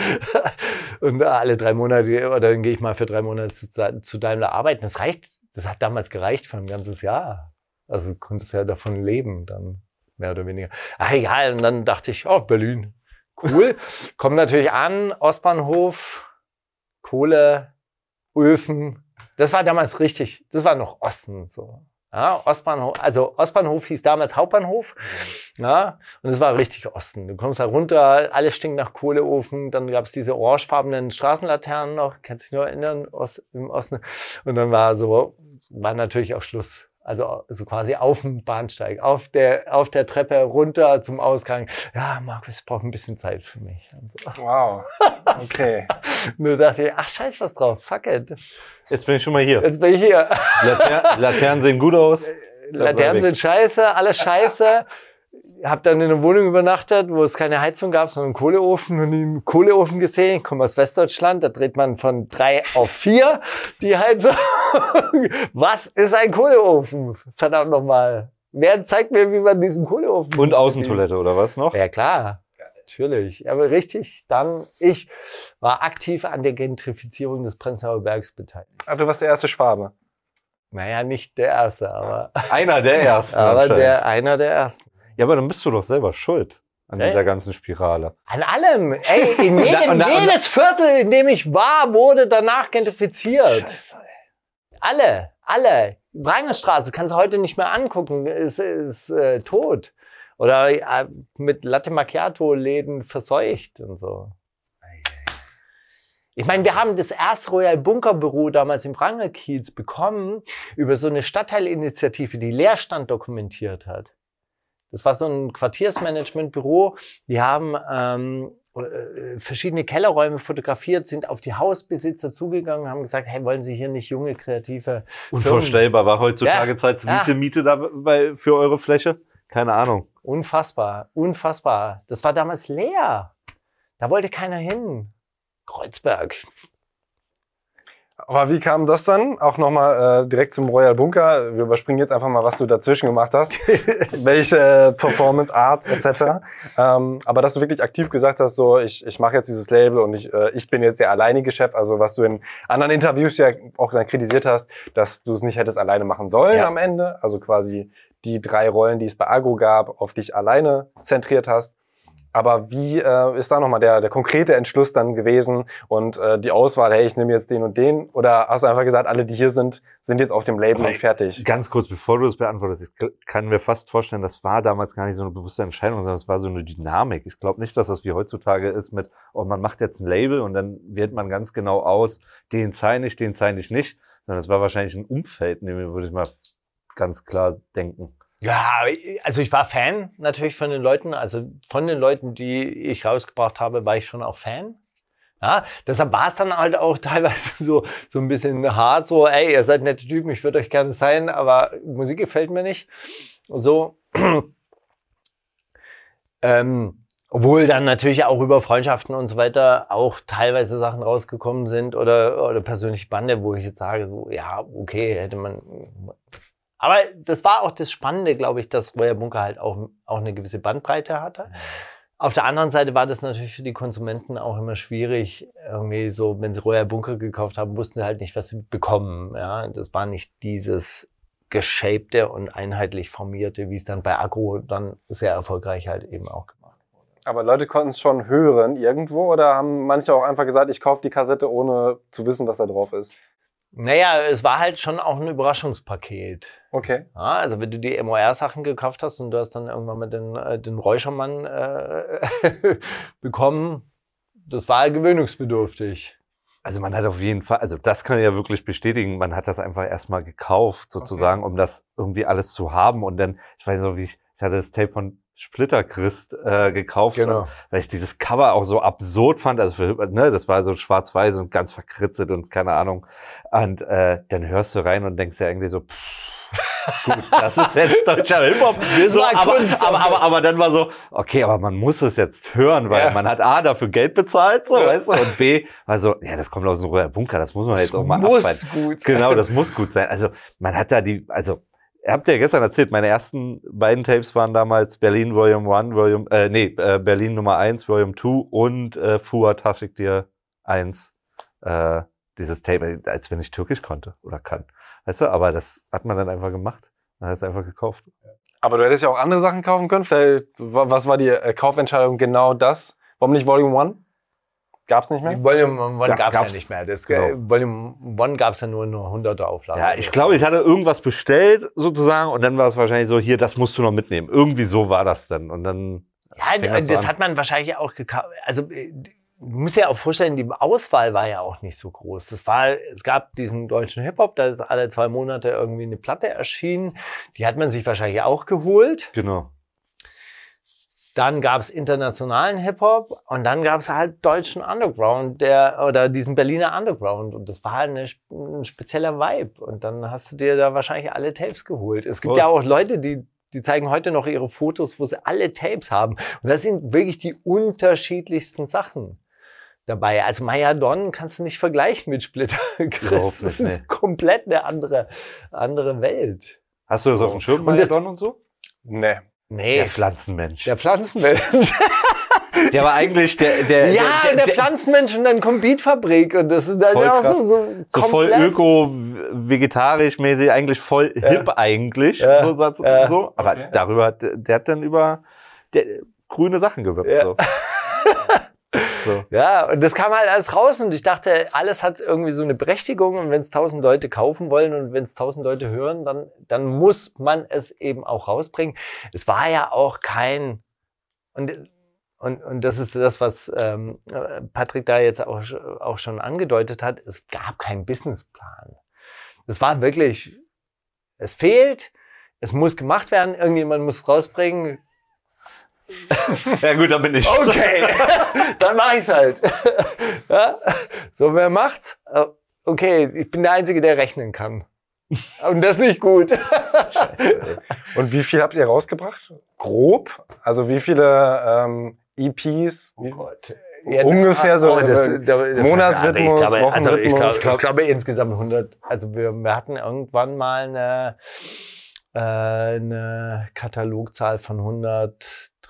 und alle drei Monate, oder dann gehe ich mal für drei Monate zu, zu Daimler arbeiten. Das reicht, das hat damals gereicht für ein ganzes Jahr. Also du konntest ja davon leben dann mehr oder weniger. Ach egal, und dann dachte ich, oh, Berlin, cool. Kommt natürlich an, Ostbahnhof, Kohle, Öfen. Das war damals richtig, das war noch Osten so. Ja, Ostbahnhof, also Ostbahnhof hieß damals Hauptbahnhof. Ja, und es war richtig Osten. Du kommst da runter, alles stinkt nach Kohleofen. Dann gab es diese orangefarbenen Straßenlaternen noch, kannst dich nur erinnern, im Osten. Und dann war so, war natürlich auch Schluss. Also so quasi auf dem Bahnsteig, auf der, auf der Treppe runter zum Ausgang. Ja, Markus, ich brauche ein bisschen Zeit für mich. So. Wow. Okay. da dachte ich, ach scheiß was drauf, fuck it. Jetzt bin ich schon mal hier. Jetzt bin ich hier. Later Laternen sehen gut aus. Laternen sind scheiße, alles scheiße habe dann in einer Wohnung übernachtet, wo es keine Heizung gab, sondern einen Kohleofen und einen Kohleofen gesehen. Ich komme aus Westdeutschland, da dreht man von drei auf vier die Heizung. Was ist ein Kohleofen? Verdammt nochmal. Wer zeigt mir, wie man diesen Kohleofen... Und Außentoilette oder was noch? Ja, klar. Natürlich. Aber richtig, dann, ich war aktiv an der Gentrifizierung des Prenzlauer Bergs beteiligt. Ach, du warst der erste Schwabe. Naja, nicht der erste, aber. Einer der ersten. aber der, einer der ersten. Ja, aber dann bist du doch selber schuld an Ey? dieser ganzen Spirale. An allem. Ey, in jedem, na, na, jedes Viertel, in dem ich war, wurde danach gentrifiziert. Scheiße, ey. Alle, alle. Brangerstraße kannst du heute nicht mehr angucken, ist, ist äh, tot. Oder äh, mit Latte Macchiato-Läden verseucht und so. Ich meine, wir haben das erste Royal Bunker Büro damals im Prangerkiez bekommen über so eine Stadtteilinitiative, die Leerstand dokumentiert hat. Das war so ein Quartiersmanagementbüro. Die haben ähm, äh, verschiedene Kellerräume fotografiert, sind auf die Hausbesitzer zugegangen, haben gesagt, hey, wollen Sie hier nicht junge, kreative Unvorstellbar. War heutzutage ja, Zeit, wie ja. viel Miete da bei, für eure Fläche? Keine Ahnung. Unfassbar, unfassbar. Das war damals leer. Da wollte keiner hin. Kreuzberg. Aber wie kam das dann? Auch nochmal äh, direkt zum Royal Bunker. Wir überspringen jetzt einfach mal, was du dazwischen gemacht hast. Welche äh, Performance Arts etc. Ähm, aber dass du wirklich aktiv gesagt hast, so ich, ich mache jetzt dieses Label und ich, äh, ich bin jetzt der alleinige Chef. Also was du in anderen Interviews ja auch dann kritisiert hast, dass du es nicht hättest alleine machen sollen ja. am Ende. Also quasi die drei Rollen, die es bei Agro gab, auf dich alleine zentriert hast. Aber wie äh, ist da nochmal der, der konkrete Entschluss dann gewesen und äh, die Auswahl, hey, ich nehme jetzt den und den? Oder hast du einfach gesagt, alle, die hier sind, sind jetzt auf dem Label und fertig? Ganz kurz, bevor du das beantwortest, ich kann mir fast vorstellen, das war damals gar nicht so eine bewusste Entscheidung, sondern es war so eine Dynamik. Ich glaube nicht, dass das wie heutzutage ist mit, oh, man macht jetzt ein Label und dann wählt man ganz genau aus, den zeichne ich, den zeichne ich nicht, sondern es war wahrscheinlich ein Umfeld, in dem würde ich mal ganz klar denken. Ja, also ich war Fan natürlich von den Leuten. Also von den Leuten, die ich rausgebracht habe, war ich schon auch Fan. Ja, deshalb war es dann halt auch teilweise so, so ein bisschen hart, so, ey, ihr seid nette Typen, ich würde euch gerne sein, aber Musik gefällt mir nicht. So. ähm, obwohl dann natürlich auch über Freundschaften und so weiter auch teilweise Sachen rausgekommen sind oder, oder persönliche Bande, wo ich jetzt sage, so, ja, okay, hätte man aber das war auch das Spannende, glaube ich, dass Royal Bunker halt auch, auch eine gewisse Bandbreite hatte. Auf der anderen Seite war das natürlich für die Konsumenten auch immer schwierig. Irgendwie so, wenn sie Royal Bunker gekauft haben, wussten sie halt nicht, was sie bekommen. Ja, das war nicht dieses geschapte und einheitlich formierte, wie es dann bei Agro dann sehr erfolgreich halt eben auch gemacht wurde. Aber Leute konnten es schon hören irgendwo oder haben manche auch einfach gesagt, ich kaufe die Kassette, ohne zu wissen, was da drauf ist? Naja, es war halt schon auch ein Überraschungspaket. Okay. Ja, also wenn du die MOR-Sachen gekauft hast und du hast dann irgendwann mal den, äh, den Räuchermann äh, bekommen, das war gewöhnungsbedürftig. Also man hat auf jeden Fall, also das kann ich ja wirklich bestätigen, man hat das einfach erstmal gekauft, sozusagen, um das irgendwie alles zu haben. Und dann, ich weiß noch, wie ich, ich hatte das Tape von Splitter Christ äh, gekauft, Genau. weil ich dieses Cover auch so absurd fand. Also für, ne, das war so schwarz-weiß und ganz verkritzelt und keine Ahnung. Und äh, dann hörst du rein und denkst ja irgendwie so, pff, gut, das ist jetzt deutscher Hip-Hop. Das So, war aber, Kunst. aber, aber, aber dann war so, okay, aber man muss es jetzt hören, weil Ja. man hat A, dafür Geld bezahlt, so, Ja. weißt du, und B, also, ja, das kommt aus dem Royal Bunker, das muss man jetzt auch mal muss abschreiben. gut Genau, das muss gut sein. Also, man hat da die, also, ihr habt ja gestern erzählt, meine ersten beiden Tapes waren damals Berlin Volume 1, Volume, äh, nee, äh, Berlin Nummer 1, Volume 2 und äh, Fuhr Taschik dir 1, äh, dieses Tape, als wenn ich Türkisch konnte oder kann. Weißt du, aber das hat man dann einfach gemacht. Man hat es einfach gekauft. Aber du hättest ja auch andere Sachen kaufen können. Vielleicht, wa- was war die äh, Kaufentscheidung genau das? Warum nicht Volume 1? Gab's nicht mehr? Volume One Ja, gab es ja gab's. nicht mehr. Das, Genau. Volume One gab es ja nur nur 100er Auflagen. Ja, ich glaube, ich hatte irgendwas bestellt sozusagen und dann war es wahrscheinlich so, hier, das musst du noch mitnehmen. Irgendwie so war das dann. Und dann Ja, das das, hat man wahrscheinlich auch gekauft. Also, äh, du musst dir auch vorstellen, die Auswahl war ja auch nicht so groß. Das war, es gab diesen deutschen Hip-Hop, da ist alle zwei Monate irgendwie eine Platte erschienen. Die hat man sich wahrscheinlich auch geholt. Genau. Dann gab es internationalen Hip-Hop und dann gab es halt deutschen Underground, der oder diesen Berliner Underground und das war halt eine, ein spezieller Vibe und dann hast du dir da wahrscheinlich alle Tapes geholt. Es gibt Voll. ja auch Leute, die die zeigen heute noch ihre Fotos, wo sie alle Tapes haben und das sind wirklich die unterschiedlichsten Sachen dabei. Also Maya Don kannst du nicht vergleichen mit Splitter Chris. Das ist nee. komplett eine andere andere Welt. Hast du das auf dem Schirm, Und das- Mayadon und so? Nee. Nee, Der Pflanzenmensch. der Pflanzenmensch. Der war eigentlich der, der, ja, der, der, Pflanzenmensch und dann kommt Beatfabrik und das ist dann auch so, so, so voll öko, vegetarisch mäßig, eigentlich voll Ja. hip eigentlich, Ja. so Satz Ja. so. Aber Okay. darüber hat, der hat dann über der, grüne Sachen gewippt, Ja. so. so. Ja, und das kam halt alles raus und ich dachte, alles hat irgendwie so eine Berechtigung und wenn es tausend Leute kaufen wollen und wenn es tausend Leute hören, dann, dann muss man es eben auch rausbringen. Es war ja auch kein, und, und, und das ist das, was ähm, Patrick da jetzt auch, auch schon angedeutet hat, es gab keinen Businessplan. Es war wirklich, es fehlt, es muss gemacht werden, irgendjemand muss rausbringen, Ja gut, dann bin ich. Okay, dann mach ich's halt. ja? So, wer macht's? Äh, Okay, ich bin der Einzige, der rechnen kann. Und das nicht gut. Und wie viel habt ihr rausgebracht? Grob? Also wie viele ähm, EPs? Wie, Jetzt- Ungefähr so, das, äh, das- Monatsrhythmus, ich glaube, also ich, glaube, Wochenrhythmus. ich glaube insgesamt 100. Also wir, wir hatten irgendwann mal eine, äh, eine Katalogzahl von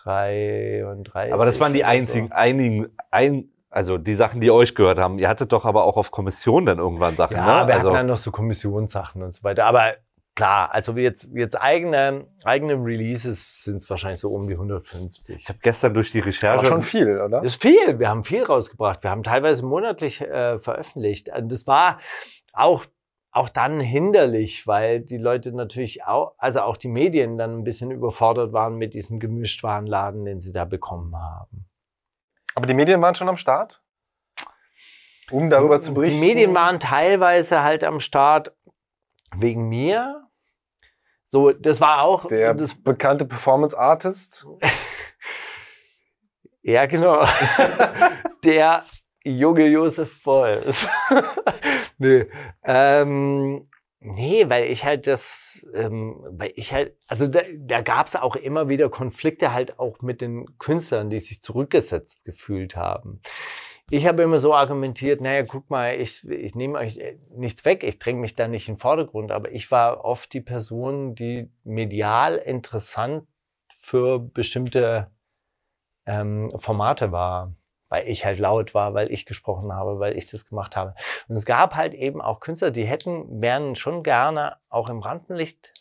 133. Aber das waren die oder so. einzigen, einigen, ein, also die Sachen, die euch gehört haben. Ihr hattet doch aber auch auf Kommission dann irgendwann Sachen, Ja, ne? wir Also, hatten dann noch so Kommissionssachen und so weiter. Aber klar, also jetzt, jetzt eigene, eigene Releases sind es wahrscheinlich so um die 150. ich habe gestern durch die Aber Recherche schon viel, oder? Das ist viel. Wir haben viel rausgebracht. Wir haben teilweise monatlich äh, veröffentlicht. Und das war auch, auch dann hinderlich, weil die Leute natürlich auch, also auch die Medien dann ein bisschen überfordert waren mit diesem Gemischtwarenladen, den sie da bekommen haben. Aber die Medien waren schon am Start? Um darüber zu berichten? Die Medien waren teilweise halt am Start wegen mir. So, das war auch, Der das, bekannte Performance Artist. ja genau, der junge Josef Beuys. nee, ähm, nee, weil ich halt das, ähm, weil ich halt, also da, da gab es auch immer wieder Konflikte halt auch mit den Künstlern, die sich zurückgesetzt gefühlt haben. Ich habe immer so argumentiert, naja, guck mal, ich, ich nehme euch äh, nichts weg, ich dränge mich da nicht in den Vordergrund, aber ich war oft die Person, die medial interessant für bestimmte ähm, Formate war, weil ich halt laut war, weil ich gesprochen habe, weil ich das gemacht habe. Und es gab halt eben auch Künstler, die hätten, wären schon gerne auch im Rampenlicht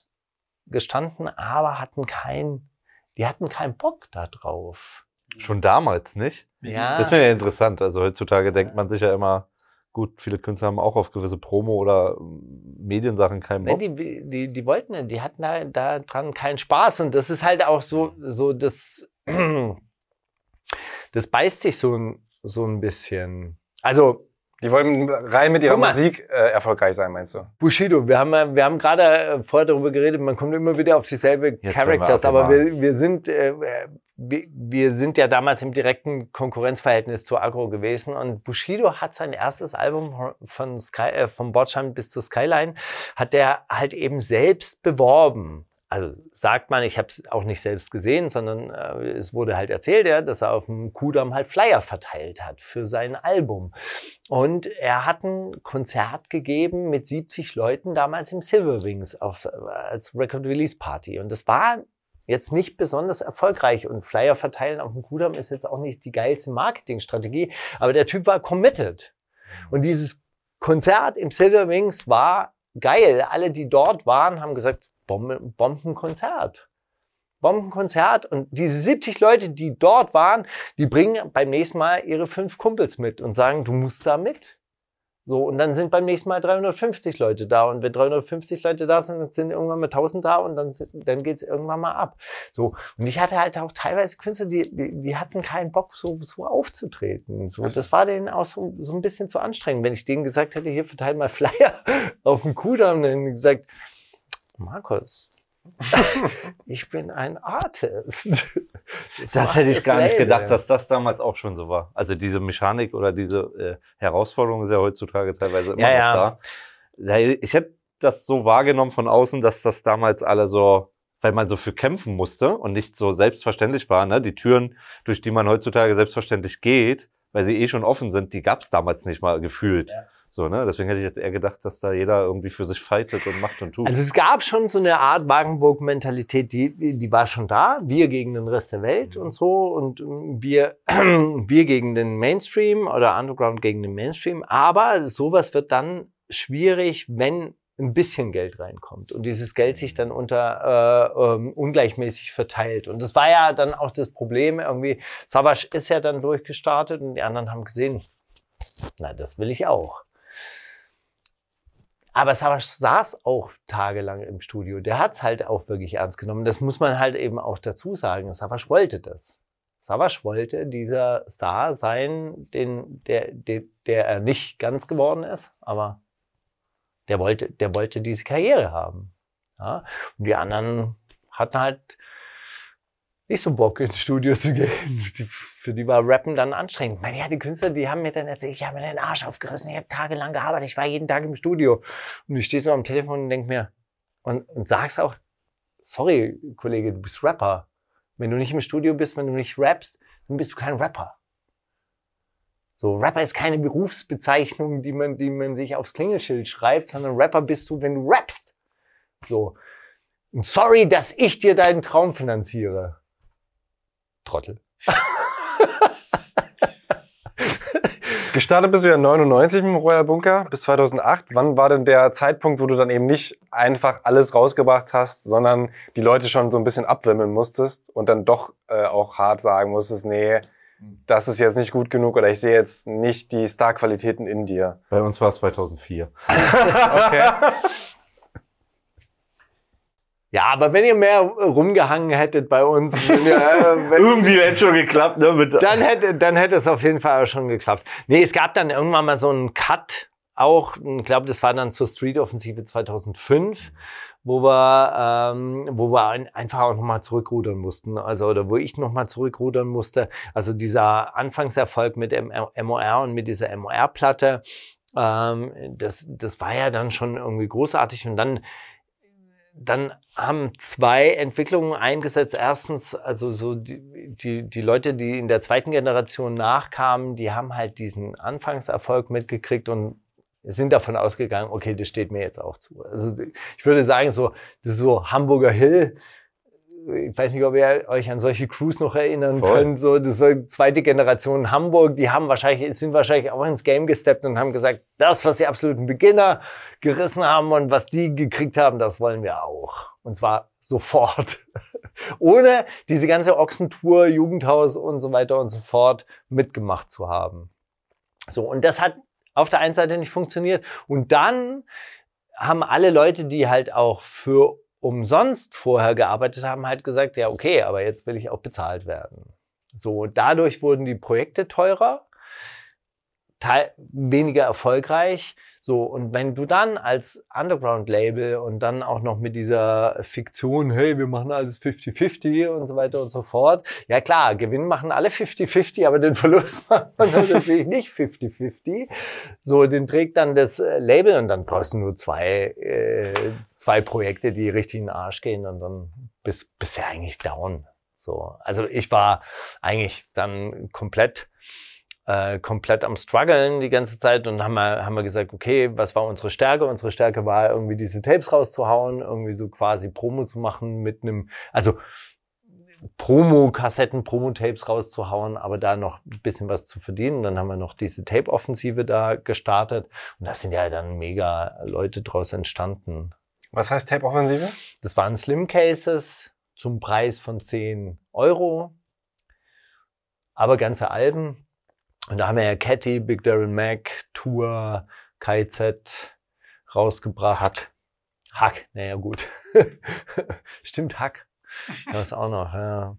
gestanden, aber hatten kein, die hatten keinen Bock da drauf. Schon damals nicht? Ja. Das wäre ja interessant. Also heutzutage denkt man sich ja immer, gut, viele Künstler haben auch auf gewisse Promo- oder ähm, Mediensachen keinen Nee, Bock. die, die, die wollten, nicht, die hatten da, da dran keinen Spaß. Und das ist halt auch so, so das, das beißt sich so ein, so ein bisschen. Also, Die wollen rein mit ihrer mal. Musik äh, erfolgreich sein, meinst du? Bushido, wir haben, ja- wir haben gerade äh, vorher darüber geredet, man kommt immer wieder auf dieselbe Jetzt werden wir Characters, aber wir, wir sind, äh, äh, wir, wir sind ja damals im direkten Konkurrenzverhältnis zu Agro gewesen und Bushido hat sein erstes Album von Sky, äh, vom Bordstein bis zur Skyline, hat der halt eben selbst beworben. Also sagt man, ich habe es auch nicht selbst gesehen, sondern äh, es wurde halt erzählt, ja, dass er auf dem Kudamm halt Flyer verteilt hat für sein Album. Und er hat ein Konzert gegeben mit 70 Leuten damals im Silver Wings auf, als Record Release Party. Und das war jetzt nicht besonders erfolgreich. Und Flyer verteilen auf dem Kudamm ist jetzt auch nicht die geilste Marketingstrategie. Aber der Typ war committed. Und dieses Konzert im Silver Wings war geil. Alle, die dort waren, haben gesagt, Bombe, Bombenkonzert. Bombenkonzert. Und diese 70 Leute, die dort waren, die bringen beim nächsten Mal ihre fünf Kumpels mit und sagen, du musst da mit. So, und dann sind beim nächsten Mal 350 Leute da. Und wenn 350 Leute da sind, dann sind irgendwann mal 1000 da und dann, dann geht's irgendwann mal ab. So, und ich hatte halt auch teilweise Künstler, die, die, die hatten keinen Bock, so, so aufzutreten. So, das war denen auch so, so ein bisschen zu anstrengend. Wenn ich denen gesagt hätte, hier verteilt mal Flyer auf dem Kudamm, dann hätten die gesagt, Markus, ich bin ein Artist. Das war hätte ich gar nicht Label. gedacht, dass das damals auch schon so war. Also diese Mechanik oder diese äh, Herausforderung ist ja heutzutage teilweise immer Ja, noch ja. da. Ich hätte das so wahrgenommen von außen, dass das damals alle so, weil man so für kämpfen musste und nicht so selbstverständlich war, ne? Die Türen, durch die man heutzutage selbstverständlich geht, weil sie eh schon offen sind, die gab es damals nicht mal gefühlt. Ja. So, ne? Deswegen hätte ich jetzt eher gedacht, dass da jeder irgendwie für sich fightet und macht und tut. Also es gab schon so eine Art Wagenburg-Mentalität, die, die war schon da. Wir gegen den Rest der Welt und so und ähm, wir, wir gegen den Mainstream oder Underground gegen den Mainstream. Aber sowas wird dann schwierig, wenn ein bisschen Geld reinkommt und dieses Geld sich dann unter äh, ähm, ungleichmäßig verteilt. Und das war ja dann auch das Problem irgendwie. Savage ist ja dann durchgestartet und die anderen haben gesehen, na, das will ich auch. Aber Savage saß auch tagelang im Studio. Der hat's halt auch wirklich ernst genommen. Das muss man halt eben auch dazu sagen. Savage wollte das. Savage wollte dieser Star sein, den, der, der, der er nicht ganz geworden ist, aber der wollte, der wollte diese Karriere haben. Ja? Und die anderen hatten halt nicht so Bock ins Studio zu gehen. Die, für die war Rappen dann anstrengend. Meine, ja, die Künstler, die haben mir dann erzählt, ich habe mir den Arsch aufgerissen, ich habe tagelang gearbeitet, ich war jeden Tag im Studio. Und ich stehe so am Telefon und denk mir, und, und sag's auch, sorry, Kollege, du bist Rapper. Wenn du nicht im Studio bist, wenn du nicht rappst, dann bist du kein Rapper. So, Rapper ist keine Berufsbezeichnung, die man, die man sich aufs Klingelschild schreibt, sondern Rapper bist du, wenn du rappst. So. Und sorry, dass ich dir deinen Traum finanziere. Trottel. Gestartet bist du ja 99 im Royal Bunker bis 2008. Wann war denn der Zeitpunkt, wo du dann eben nicht einfach alles rausgebracht hast, sondern die Leute schon so ein bisschen abwimmeln musstest und dann doch äh, auch hart sagen musstest, nee, das ist jetzt nicht gut genug oder ich sehe jetzt nicht die Star-Qualitäten in dir. Bei uns war es 2004. Okay. Ja, aber wenn ihr mehr rumgehangen hättet bei uns, ihr, äh, Irgendwie hätte schon geklappt, ne? Mit dann hätte, dann hätte es auf jeden Fall auch schon geklappt. Nee, es gab dann irgendwann mal so einen Cut, auch, ich glaube, das war dann zur Street-Offensive 2005, wo wir, ähm, wo wir ein, einfach auch nochmal zurückrudern mussten, also, oder wo ich nochmal zurückrudern musste. Also dieser Anfangserfolg mit dem MOR und mit dieser MOR-Platte, ähm, das, das war ja dann schon irgendwie großartig und dann, dann haben zwei Entwicklungen eingesetzt. Erstens, also so die, die, die Leute, die in der zweiten Generation nachkamen, die haben halt diesen Anfangserfolg mitgekriegt und sind davon ausgegangen, okay, das steht mir jetzt auch zu. Also ich würde sagen, so, so Hamburger Hill, ich weiß nicht, ob ihr euch an solche Crews noch erinnern Voll. könnt. So, das war zweite Generation Hamburg. Die haben wahrscheinlich, sind wahrscheinlich auch ins Game gesteppt und haben gesagt, das, was die absoluten Beginner gerissen haben und was die gekriegt haben, das wollen wir auch. Und zwar sofort. Ohne diese ganze Ochsentour, Jugendhaus und so weiter und so fort mitgemacht zu haben. So, und das hat auf der einen Seite nicht funktioniert. Und dann haben alle Leute, die halt auch für umsonst vorher gearbeitet haben, halt gesagt, ja, okay, aber jetzt will ich auch bezahlt werden. So, dadurch wurden die Projekte teurer, weniger erfolgreich. So, und wenn du dann als Underground-Label und dann auch noch mit dieser Fiktion, hey, wir machen alles 50-50 und so weiter und so fort. Ja klar, Gewinn machen alle 50-50, aber den Verlust macht man natürlich nicht 50-50. So, den trägt dann das äh, Label und dann brauchst du nur zwei, äh, zwei Projekte, die richtig in den Arsch gehen und dann bist, bist du ja eigentlich down. So, also ich war eigentlich dann komplett äh, komplett am struggeln die ganze Zeit und haben wir, haben wir gesagt, okay, was war unsere Stärke? Unsere Stärke war irgendwie diese Tapes rauszuhauen, irgendwie so quasi Promo zu machen mit einem, also Promo-Kassetten, Promo-Tapes rauszuhauen, aber da noch ein bisschen was zu verdienen. Dann haben wir noch diese Tape-Offensive da gestartet und da sind ja dann mega Leute draus entstanden. Was heißt Tape-Offensive? Das waren Slim Cases zum Preis von 10 Euro, aber ganze Alben. Und da haben wir ja Catty, Big Darren Mac, Tour, KZ rausgebracht. Hack, naja gut. Stimmt, Hack. Das auch noch, ja.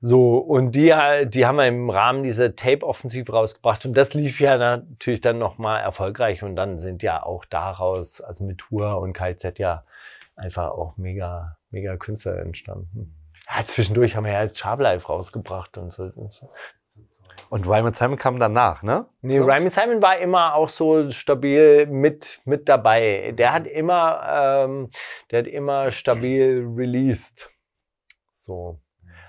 So, und die, die haben wir im Rahmen dieser Tape-Offensive rausgebracht. Und das lief ja natürlich dann nochmal erfolgreich. Und dann sind ja auch daraus, also mit Tour und KZ ja einfach auch mega, mega Künstler entstanden. Ja, zwischendurch haben wir ja jetzt Sharp rausgebracht und so. Und Ryan Simon kam danach, ne? Nee, Ryan Simon war immer auch so stabil mit, mit dabei. Der hat immer, ähm, der hat immer stabil released. So.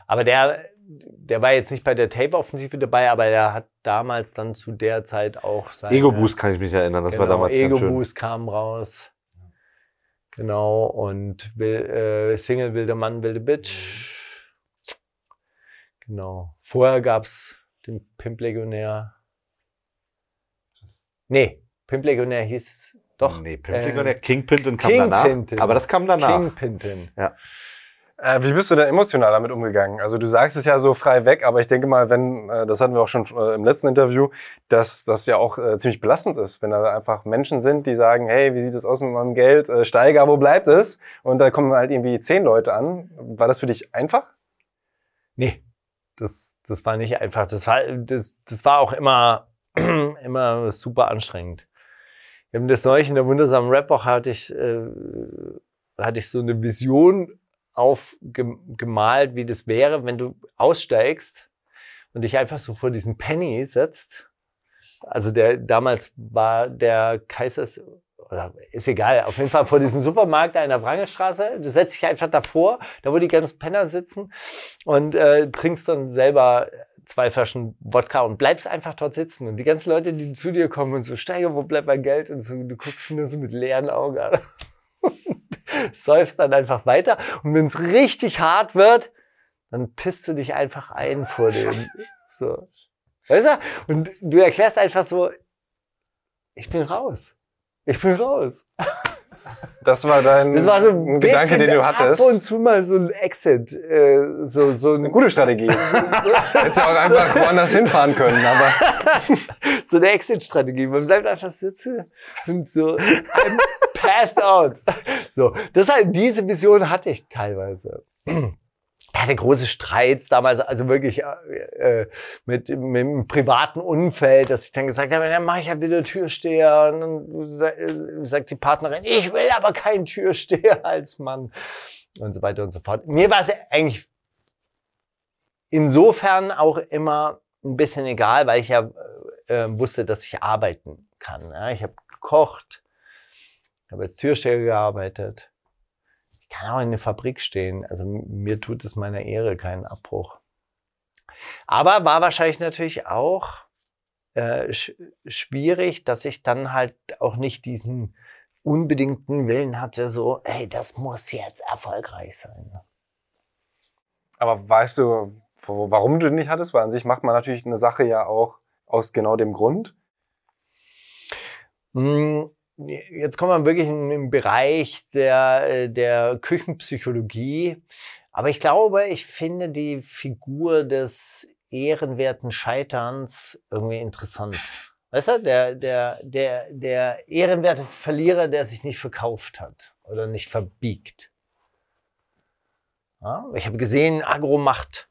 Aber der, der war jetzt nicht bei der Tape-Offensive dabei, aber der hat damals dann zu der Zeit auch sein. Ego Boost kann ich mich erinnern, das genau, war damals Ego ganz schön. Boost kam raus. Genau, und Will, äh, Single Wilder Mann, Wilde Bitch. Genau. Vorher gab's den Pimp Legionär. Nee, Pimp Legionär hieß es doch. Nee, Pimp äh, Legionär, Kingpin kam Kingpin. danach. Aber das kam danach. Kingpinton. Äh, wie bist du denn emotional damit umgegangen? Also du sagst es ja so frei weg, aber ich denke mal, wenn, äh, das hatten wir auch schon äh, im letzten Interview, dass das ja auch äh, ziemlich belastend ist, wenn da einfach Menschen sind, die sagen, hey, wie sieht es aus mit meinem Geld? Äh, Steiger, wo bleibt es? Und da kommen halt irgendwie zehn Leute an. War das für dich einfach? Nee, das, das war nicht einfach. Das war, das, das war auch immer, immer super anstrengend. Wir haben das neulich in der wundersamen Rap-Woche hatte ich, äh, hatte ich so eine Vision aufgemalt, wie das wäre, wenn du aussteigst und dich einfach so vor diesen Penny setzt. Also der damals war der Kaisers oder ist egal, auf jeden Fall vor diesem Supermarkt da in der Wrangelstraße. Du setzt dich einfach davor, da wo die ganzen Penner sitzen und äh, trinkst dann selber zwei Flaschen Wodka und bleibst einfach dort sitzen. Und die ganzen Leute, die zu dir kommen und so, Steiger, wo bleibt mein Geld? Und so, du guckst nur so mit leeren Augen an. Und säufst dann einfach weiter. Und wenn es richtig hart wird, dann pisst du dich einfach ein vor dem. So. Weißt du? Und du erklärst einfach so, ich bin raus. Ich bin raus. Das war dein Das war so ein Gedanke, den du hattest. Ab und zu mal so ein Exit. Äh, so, so Eine ein gute Strategie. Hättest ja auch einfach woanders hinfahren können, aber so eine Exit-Strategie. Man bleibt einfach sitzen und so, I'm passed out. So, das halt, diese Vision hatte ich teilweise. Ich hatte große Streits damals, also wirklich äh, mit, mit dem privaten Umfeld, dass ich dann gesagt habe, dann mache ich halt wieder Türsteher. Und dann äh, sagt die Partnerin, ich will aber keinen Türsteher als Mann. Und so weiter und so fort. Mir war es eigentlich insofern auch immer ein bisschen egal, weil ich ja äh, wusste, dass ich arbeiten kann. Ja? Ich habe gekocht, habe als Türsteher gearbeitet. Ich kann auch in der Fabrik stehen. Also mir tut es meiner Ehre keinen Abbruch. Aber war wahrscheinlich natürlich auch äh, sch schwierig, dass ich dann halt auch nicht diesen unbedingten Willen hatte, so, hey, das muss jetzt erfolgreich sein. Aber weißt du, warum du nicht hattest? Weil an sich macht man natürlich eine Sache ja auch aus genau dem Grund. Jetzt kommen wir wirklich in den Bereich der, äh, der Küchenpsychologie. Aber ich glaube, ich finde die Figur des ehrenwerten Scheiterns irgendwie interessant. Weißt du, der, der, der, der ehrenwerte Verlierer, der sich nicht verkauft hat oder nicht verbiegt. Ja, ich habe gesehen, Agro macht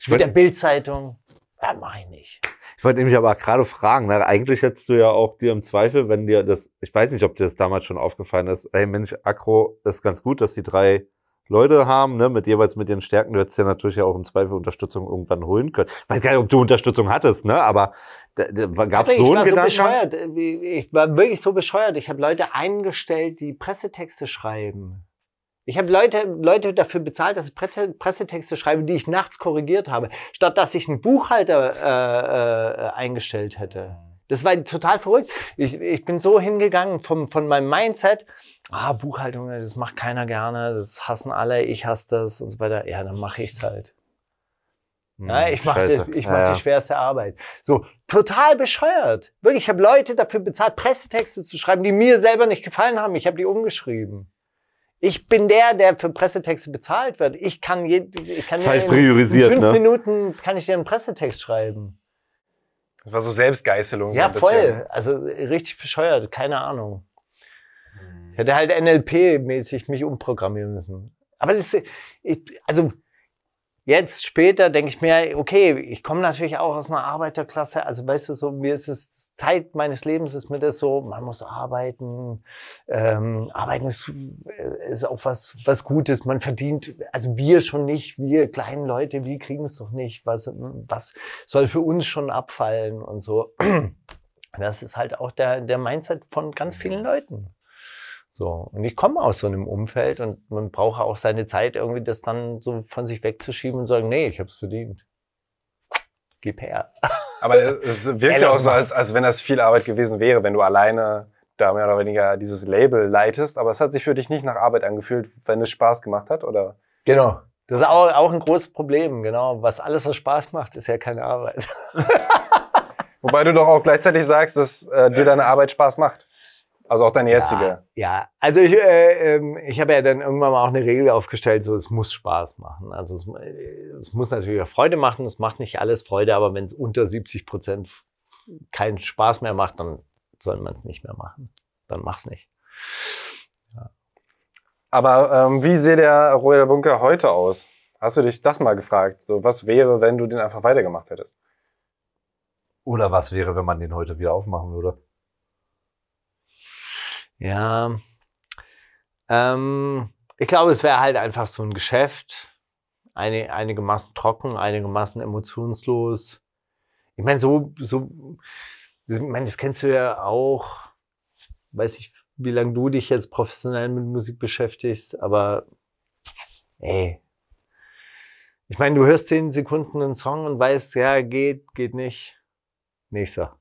Ich mit der Bildzeitung. Ja, mach ich nicht. ich wollte nämlich aber gerade fragen, ne? eigentlich hättest du ja auch dir im Zweifel, wenn dir das, ich weiß nicht, ob dir das damals schon aufgefallen ist, ey Mensch, Akro, das ist ganz gut, dass die drei Leute haben, ne, mit jeweils mit den Stärken, du hättest ja natürlich ja auch im Zweifel Unterstützung irgendwann holen können. Ich weiß gar nicht, ob du Unterstützung hattest, ne, aber da, da gab es ich so war einen so Gedanken? bescheuert. Ich war wirklich so bescheuert. Ich habe Leute eingestellt, die Pressetexte schreiben. Ich habe Leute, Leute dafür bezahlt, dass ich Presse- Pressetexte schreibe, die ich nachts korrigiert habe, statt dass ich einen Buchhalter äh, äh, eingestellt hätte. Das war total verrückt. Ich, ich bin so hingegangen vom, von meinem Mindset, ah, Buchhaltung, das macht keiner gerne, das hassen alle, ich hasse das und so weiter. Ja, dann mache ich's halt. Ja, ich mache Hm, Scheiße. ich Ja, mach ja. die schwerste Arbeit. So, total bescheuert. Wirklich, ich habe Leute dafür bezahlt, Pressetexte zu schreiben, die mir selber nicht gefallen haben. Ich habe die umgeschrieben. Ich bin der, der für Pressetexte bezahlt wird. Ich kann, je, ich kann Falsch in, priorisiert, in fünf ne? Minuten kann ich dir einen Pressetext schreiben. Das war so Selbstgeißelung. so Ja, bisschen. voll. Also richtig bescheuert, keine Ahnung. Ich hätte halt NLP-mäßig mich umprogrammieren müssen. Aber das, ich, also jetzt später denke ich mir, okay, ich komme natürlich auch aus einer Arbeiterklasse. Also weißt du, so mir ist es Zeit meines Lebens ist mir das so, man muss arbeiten. Ähm, arbeiten ist, äh, ist auch was was Gutes. Man verdient, also wir schon nicht, wir kleinen Leute, wir kriegen es doch nicht. Was was soll für uns schon abfallen und so. Das ist halt auch der der Mindset von ganz vielen Leuten. So, und ich komme aus so einem Umfeld und man braucht auch seine Zeit, irgendwie das dann so von sich wegzuschieben und sagen, nee, ich habe es verdient. Gib her. Aber es wirkt ja auch so, als, als wenn das viel Arbeit gewesen wäre, wenn du alleine da mehr oder weniger dieses Label leitest. Aber es hat sich für dich nicht nach Arbeit angefühlt, wenn es Spaß gemacht hat, oder? Genau. Das ist auch, auch ein großes Problem, genau. Was alles, was Spaß macht, ist ja keine Arbeit. Wobei du doch auch gleichzeitig sagst, dass äh, dir deine Arbeit Spaß macht. Also auch deine jetzige. Ja, ja. also ich, äh, ähm, ich habe ja dann irgendwann mal auch eine Regel aufgestellt, so es muss Spaß machen. Also es, äh, es muss natürlich auch Freude machen. Es macht nicht alles Freude, aber wenn es unter 70 Prozent keinen Spaß mehr macht, dann soll man es nicht mehr machen. Dann mach's nicht. Aber ähm, wie sieht der Royal Bunker heute aus? Hast du dich das mal gefragt? So, was wäre, wenn du den einfach weitergemacht hättest? Oder was wäre, wenn man den heute wieder aufmachen würde? Ja. Ähm, ich glaube, es wäre halt einfach so ein Geschäft. Eine, einigermaßen trocken, einigermaßen emotionslos. Ich meine, so, so, ich meine, das kennst du ja auch. Weiß ich, wie lange du dich jetzt professionell mit Musik beschäftigst, aber ey. Ich meine, du hörst zehn Sekunden einen Song und weißt, ja, geht, geht nicht. Nächster.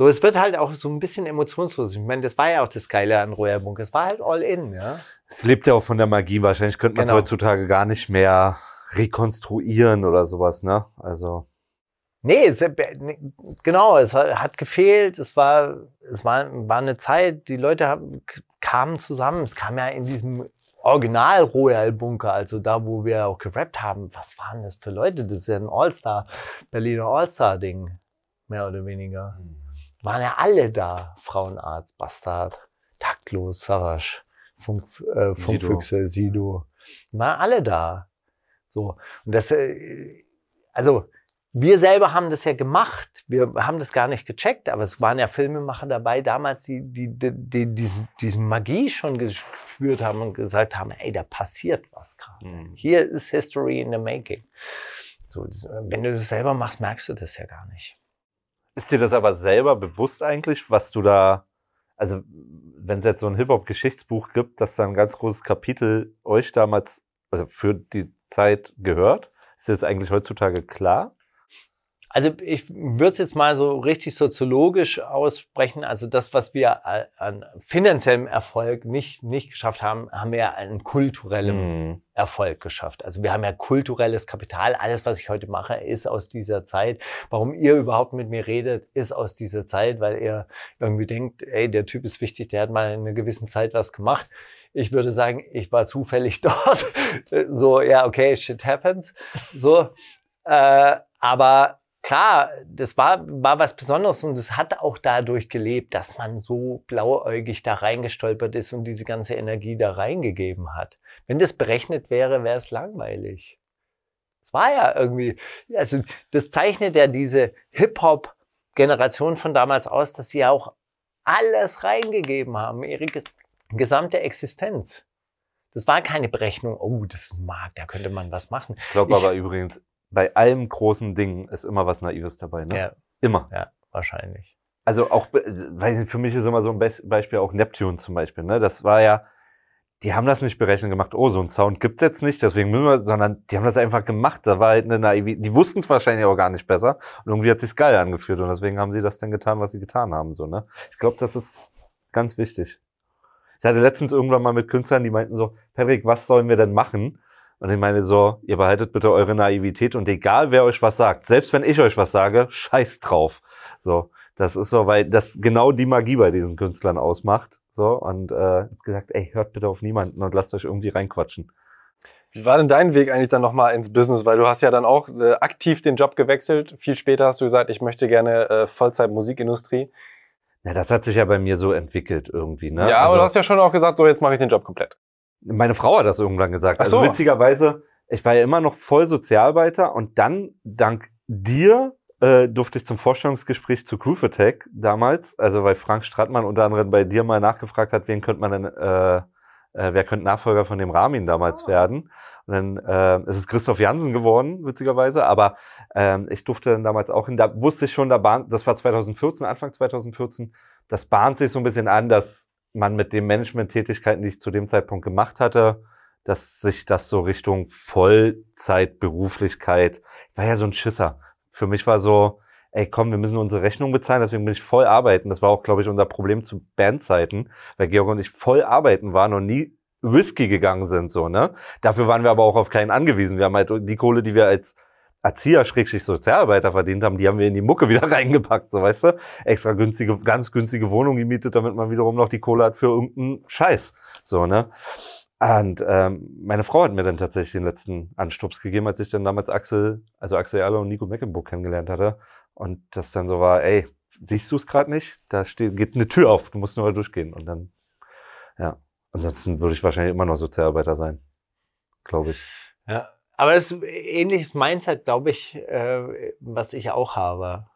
So, es wird halt auch so ein bisschen emotionslos. Ich meine, das war ja auch das Geile an Royal Bunker. Es war halt all in, ja. Es lebt ja auch von der Magie. Wahrscheinlich könnte man es Genau. heutzutage gar nicht mehr rekonstruieren oder sowas, ne? Also. Nee, es, genau, es hat gefehlt. Es war, es war, war eine Zeit, die Leute haben, kamen zusammen. Es kam ja in diesem Original Royal Bunker, also da, wo wir auch gerappt haben. Was waren das für Leute? Das ist ja ein All-Star, Berliner All-Star-Ding, mehr oder weniger. Waren ja alle da. Frauenarzt, Bastard, Taktlos, Savasch, Funk, äh, Sido. Funkfüchse, Sido. Die waren alle da. So. Und das, äh, also, wir selber haben das ja gemacht. Wir haben das gar nicht gecheckt, aber es waren ja Filmemacher dabei damals, die, die, die, die diese, diese Magie schon gespürt haben und gesagt haben, ey, da passiert was gerade. Hier ist History in the making. So, das, wenn du das selber machst, merkst du das ja gar nicht. Ist dir das aber selber bewusst eigentlich, was du da, also wenn es jetzt so ein Hip-Hop-Geschichtsbuch gibt, das da ein ganz großes Kapitel euch damals, also für die Zeit gehört, ist dir das eigentlich heutzutage klar? Also ich würde es jetzt mal so richtig soziologisch aussprechen. Also das, was wir an finanziellem Erfolg nicht, nicht geschafft haben, haben wir an kulturellem Mhm. Erfolg geschafft. Also wir haben ja kulturelles Kapital. Alles, was ich heute mache, ist aus dieser Zeit. Warum ihr überhaupt mit mir redet, ist aus dieser Zeit, weil ihr irgendwie denkt, ey, der Typ ist wichtig, der hat mal in einer gewissen Zeit was gemacht. Ich würde sagen, ich war zufällig dort. So, ja, okay, shit happens. So, äh, aber klar, das war, war was Besonderes und es hat auch dadurch gelebt, dass man so blauäugig da reingestolpert ist und diese ganze Energie da reingegeben hat. Wenn das berechnet wäre, wäre es langweilig. Es war ja irgendwie, also das zeichnet ja diese Hip-Hop-Generation von damals aus, dass sie ja auch alles reingegeben haben, ihre ges- gesamte Existenz. Das war keine Berechnung, oh, das ist ein Markt, da könnte man was machen. Ich glaube aber übrigens, bei allem großen Ding ist immer was Naives dabei, ne? Ja, Immer. ja, wahrscheinlich. Also auch, äh, weiß nicht, für mich ist immer so ein Be Beispiel auch Neptune zum Beispiel, ne? Das war ja, die haben das nicht berechnet gemacht, oh, so ein Sound gibt's jetzt nicht, deswegen müssen wir, sondern die haben das einfach gemacht. Da war halt eine naive, die wussten es wahrscheinlich auch gar nicht besser und irgendwie hat sich's geil angefühlt und deswegen haben sie das dann getan, was sie getan haben, so, ne? Ich glaube, das ist ganz wichtig. Ich hatte letztens irgendwann mal mit Künstlern, die meinten so, Patrick, was sollen wir denn machen? Und ich meine so, ihr behaltet bitte eure Naivität und egal wer euch was sagt, selbst wenn ich euch was sage, scheiß drauf. So, das ist so, weil das genau die Magie bei diesen Künstlern ausmacht. So, und äh, gesagt, ey, hört bitte auf niemanden und lasst euch irgendwie reinquatschen. Wie war denn dein Weg eigentlich dann nochmal ins Business? Weil du hast ja dann auch äh, aktiv den Job gewechselt. Viel später hast du gesagt, ich möchte gerne äh, Vollzeit Musikindustrie. Na, das hat sich ja bei mir so entwickelt irgendwie, ne? Ja, aber Also- du hast ja schon auch gesagt, so jetzt mache ich den Job komplett. Meine Frau hat das irgendwann gesagt. Ach so. Also witzigerweise, ich war ja immer noch voll Sozialarbeiter und dann, dank dir, äh, durfte ich zum Vorstellungsgespräch zu Groove Attack damals, also weil Frank Strattmann unter anderem bei dir mal nachgefragt hat, wen könnte man denn, äh, äh, wer könnte Nachfolger von dem Ramin damals werden. Und dann äh, es ist Christoph Jansen geworden, witzigerweise, aber ähm, ich durfte dann damals auch hin, da wusste ich schon, da bahn, das war 2014, Anfang 2014, das bahnt sich so ein bisschen an, dass man mit den Management-Tätigkeiten, die ich zu dem Zeitpunkt gemacht hatte, dass sich das so Richtung Vollzeitberuflichkeit, ich war ja so ein Schisser. Für mich war so, ey komm, wir müssen unsere Rechnung bezahlen, deswegen bin ich voll arbeiten. Das war auch, glaube ich, unser Problem zu Bandzeiten, weil Georg und ich voll arbeiten waren und nie Whisky gegangen sind, so, ne? Dafür waren wir aber auch auf keinen angewiesen. Wir haben halt die Kohle, die wir als Erzieher, Schrägstrich Sozialarbeiter verdient haben, die haben wir in die Mucke wieder reingepackt, so weißt du? Extra günstige, ganz günstige Wohnung gemietet, damit man wiederum noch die Kohle hat für irgendeinen Scheiß, so, ne? Und ähm, meine Frau hat mir dann tatsächlich den letzten Anstups gegeben, als ich dann damals Axel, also Axel Erle und Nico Mecklenburg kennengelernt hatte. Und das dann so war, ey, siehst du es gerade nicht? Da steht, geht eine Tür auf, du musst nur durchgehen. Und dann, ja. Ansonsten würde ich wahrscheinlich immer noch Sozialarbeiter sein. Glaube ich. Ja, aber es ist ähnliches Mindset, glaube ich, äh, was ich auch habe.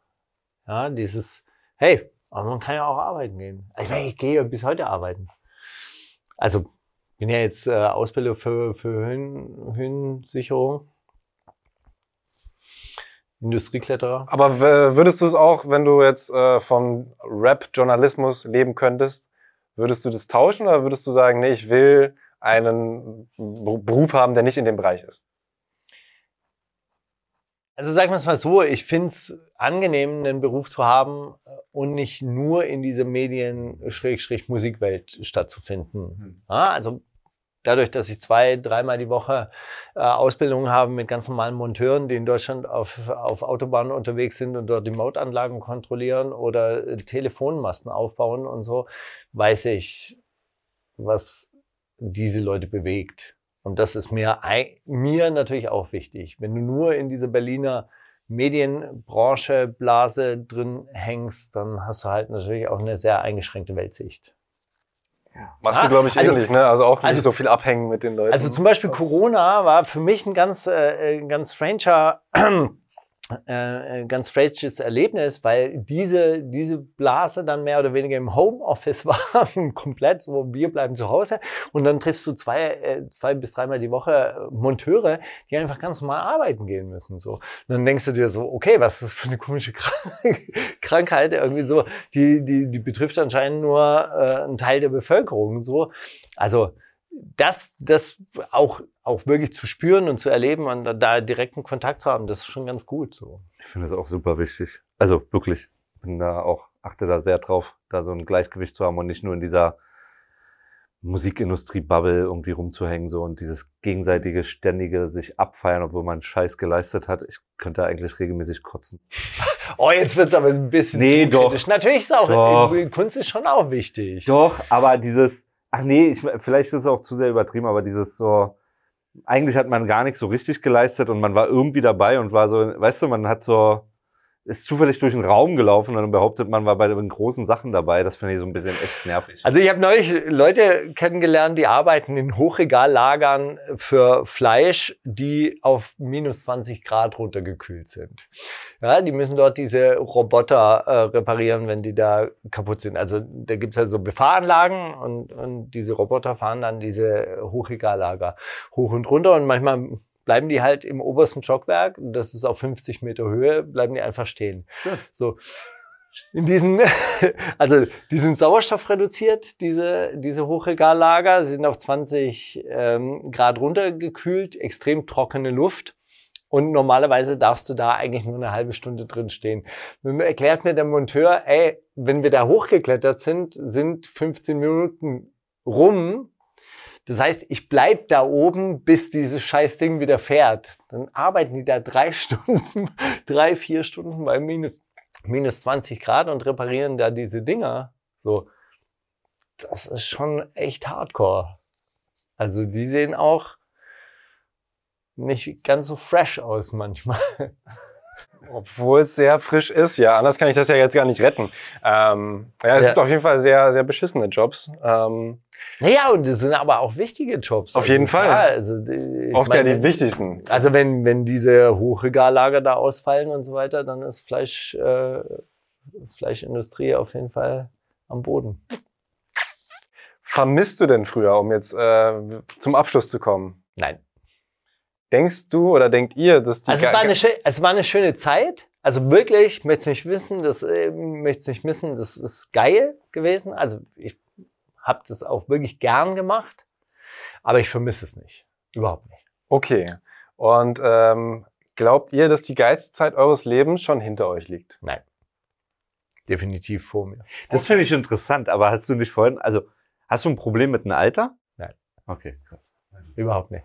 Ja, dieses, hey, man kann ja auch arbeiten gehen. Ich, meine, ich gehe ja bis heute arbeiten. Also bin ja jetzt äh, Ausbilder für, für Höhen, Höhensicherung. Industriekletterer. Aber würdest du es auch, wenn du jetzt äh, vom Rap-Journalismus leben könntest, würdest du das tauschen oder würdest du sagen, nee, ich will einen Ber- Beruf haben, der nicht in dem Bereich ist? Also sagen wir es mal so, ich finde es angenehm, einen Beruf zu haben äh, und nicht nur in dieser Medien-Musikwelt stattzufinden. Ja, also dadurch, dass ich zwei, dreimal die Woche äh, Ausbildungen habe mit ganz normalen Monteuren, die in Deutschland auf, auf Autobahnen unterwegs sind und dort Remote-Anlagen kontrollieren oder äh, Telefonmasten aufbauen und so, weiß ich, was diese Leute bewegt. Und das ist mir, mir natürlich auch wichtig. Wenn du nur in dieser Berliner Medienbranche, Blase drin hängst, dann hast du halt natürlich auch eine sehr eingeschränkte Weltsicht. Machst Ah, du, glaube ich, also- ähnlich, ne? Also auch nicht also- so viel abhängen mit den Leuten. Also zum Beispiel Das- Corona war für mich ein ganz, äh, ein ganz stranger, äh, ein ganz stranges Erlebnis, weil diese, diese Blase dann mehr oder weniger im Homeoffice war, komplett, so wir bleiben zu Hause und dann triffst du zwei, äh, zwei bis dreimal die Woche äh, Monteure, die einfach ganz normal arbeiten gehen müssen. So. Und dann denkst du dir so, okay, was ist das für eine komische Krank Krankheit? Irgendwie so, die, die, die betrifft anscheinend nur äh, einen Teil der Bevölkerung. So. Also das, das auch, auch wirklich zu spüren und zu erleben und da direkten Kontakt zu haben, das ist schon ganz gut. So. Ich finde es auch super wichtig. Also wirklich, bin da auch, achte da sehr drauf, da so ein Gleichgewicht zu haben und nicht nur in dieser Musikindustrie-Bubble irgendwie rumzuhängen so und dieses gegenseitige, ständige sich abfeiern, obwohl man Scheiß geleistet hat. Ich könnte eigentlich regelmäßig kotzen. Oh, jetzt wird's aber ein bisschen Nee, doch. kritisch. Natürlich ist auch, Doch. Kunst ist schon auch wichtig. Doch, aber dieses, ach nee, ich, vielleicht ist es auch zu sehr übertrieben, aber dieses so, eigentlich hat man gar nichts so richtig geleistet und man war irgendwie dabei und war so, weißt du, man hat so, ist zufällig durch den Raum gelaufen und behauptet man war bei den großen Sachen dabei. Das finde ich so ein bisschen echt nervig. Also ich habe neulich Leute kennengelernt, die arbeiten in Hochregallagern für Fleisch, die auf minus 20 Grad runtergekühlt sind. Ja, die müssen dort diese Roboter äh, reparieren, wenn die da kaputt sind. Also da gibt's halt so Befahranlagen und, und diese Roboter fahren dann diese Hochregallager hoch und runter und manchmal bleiben die halt im obersten Stockwerk, das ist auf 50 Meter Höhe, bleiben die einfach stehen. Schön. So. In diesen, also die sind sauerstoffreduziert, diese, diese Hochregallager, sie sind auf 20 ähm, Grad runtergekühlt, extrem trockene Luft. Und normalerweise darfst du da eigentlich nur eine halbe Stunde drin stehen. Nun erklärt mir der Monteur, ey, wenn wir da hochgeklettert sind, sind 15 Minuten rum. Das heißt, ich bleib da oben, bis dieses scheiß Ding wieder fährt. Dann arbeiten die da drei Stunden, drei, vier Stunden bei minus, minus 20 Grad und reparieren da diese Dinger. So, das ist schon echt hardcore. Also die sehen auch nicht ganz so fresh aus manchmal. Obwohl es sehr frisch ist, ja. Anders kann ich das ja jetzt gar nicht retten. Ähm, ja, es Ja. gibt auf jeden Fall sehr, sehr beschissene Jobs. Ähm, Naja, und das sind aber auch wichtige Jobs. Auf jeden Fall. Ja, also, oft meine, ja die wichtigsten. Also wenn, wenn diese Hochregallager da ausfallen und so weiter, dann ist Fleisch, äh, Fleischindustrie auf jeden Fall am Boden. Vermisst du denn früher, um jetzt äh, zum Abschluss zu kommen? Nein. Denkst du oder denkt ihr, dass die Also es war, eine, es war eine schöne Zeit. Also wirklich, ich möchte es nicht wissen, das äh, möchte es nicht missen, das ist geil gewesen. Also ich habe das auch wirklich gern gemacht, aber ich vermisse es nicht. Überhaupt nicht. Okay. Und ähm, glaubt ihr, dass die geilste Zeit eures Lebens schon hinter euch liegt? Nein. Definitiv vor mir. Das finde ich interessant, aber hast du nicht vorhin, also hast du ein Problem mit dem Alter? Nein. Okay, krass. Überhaupt nicht.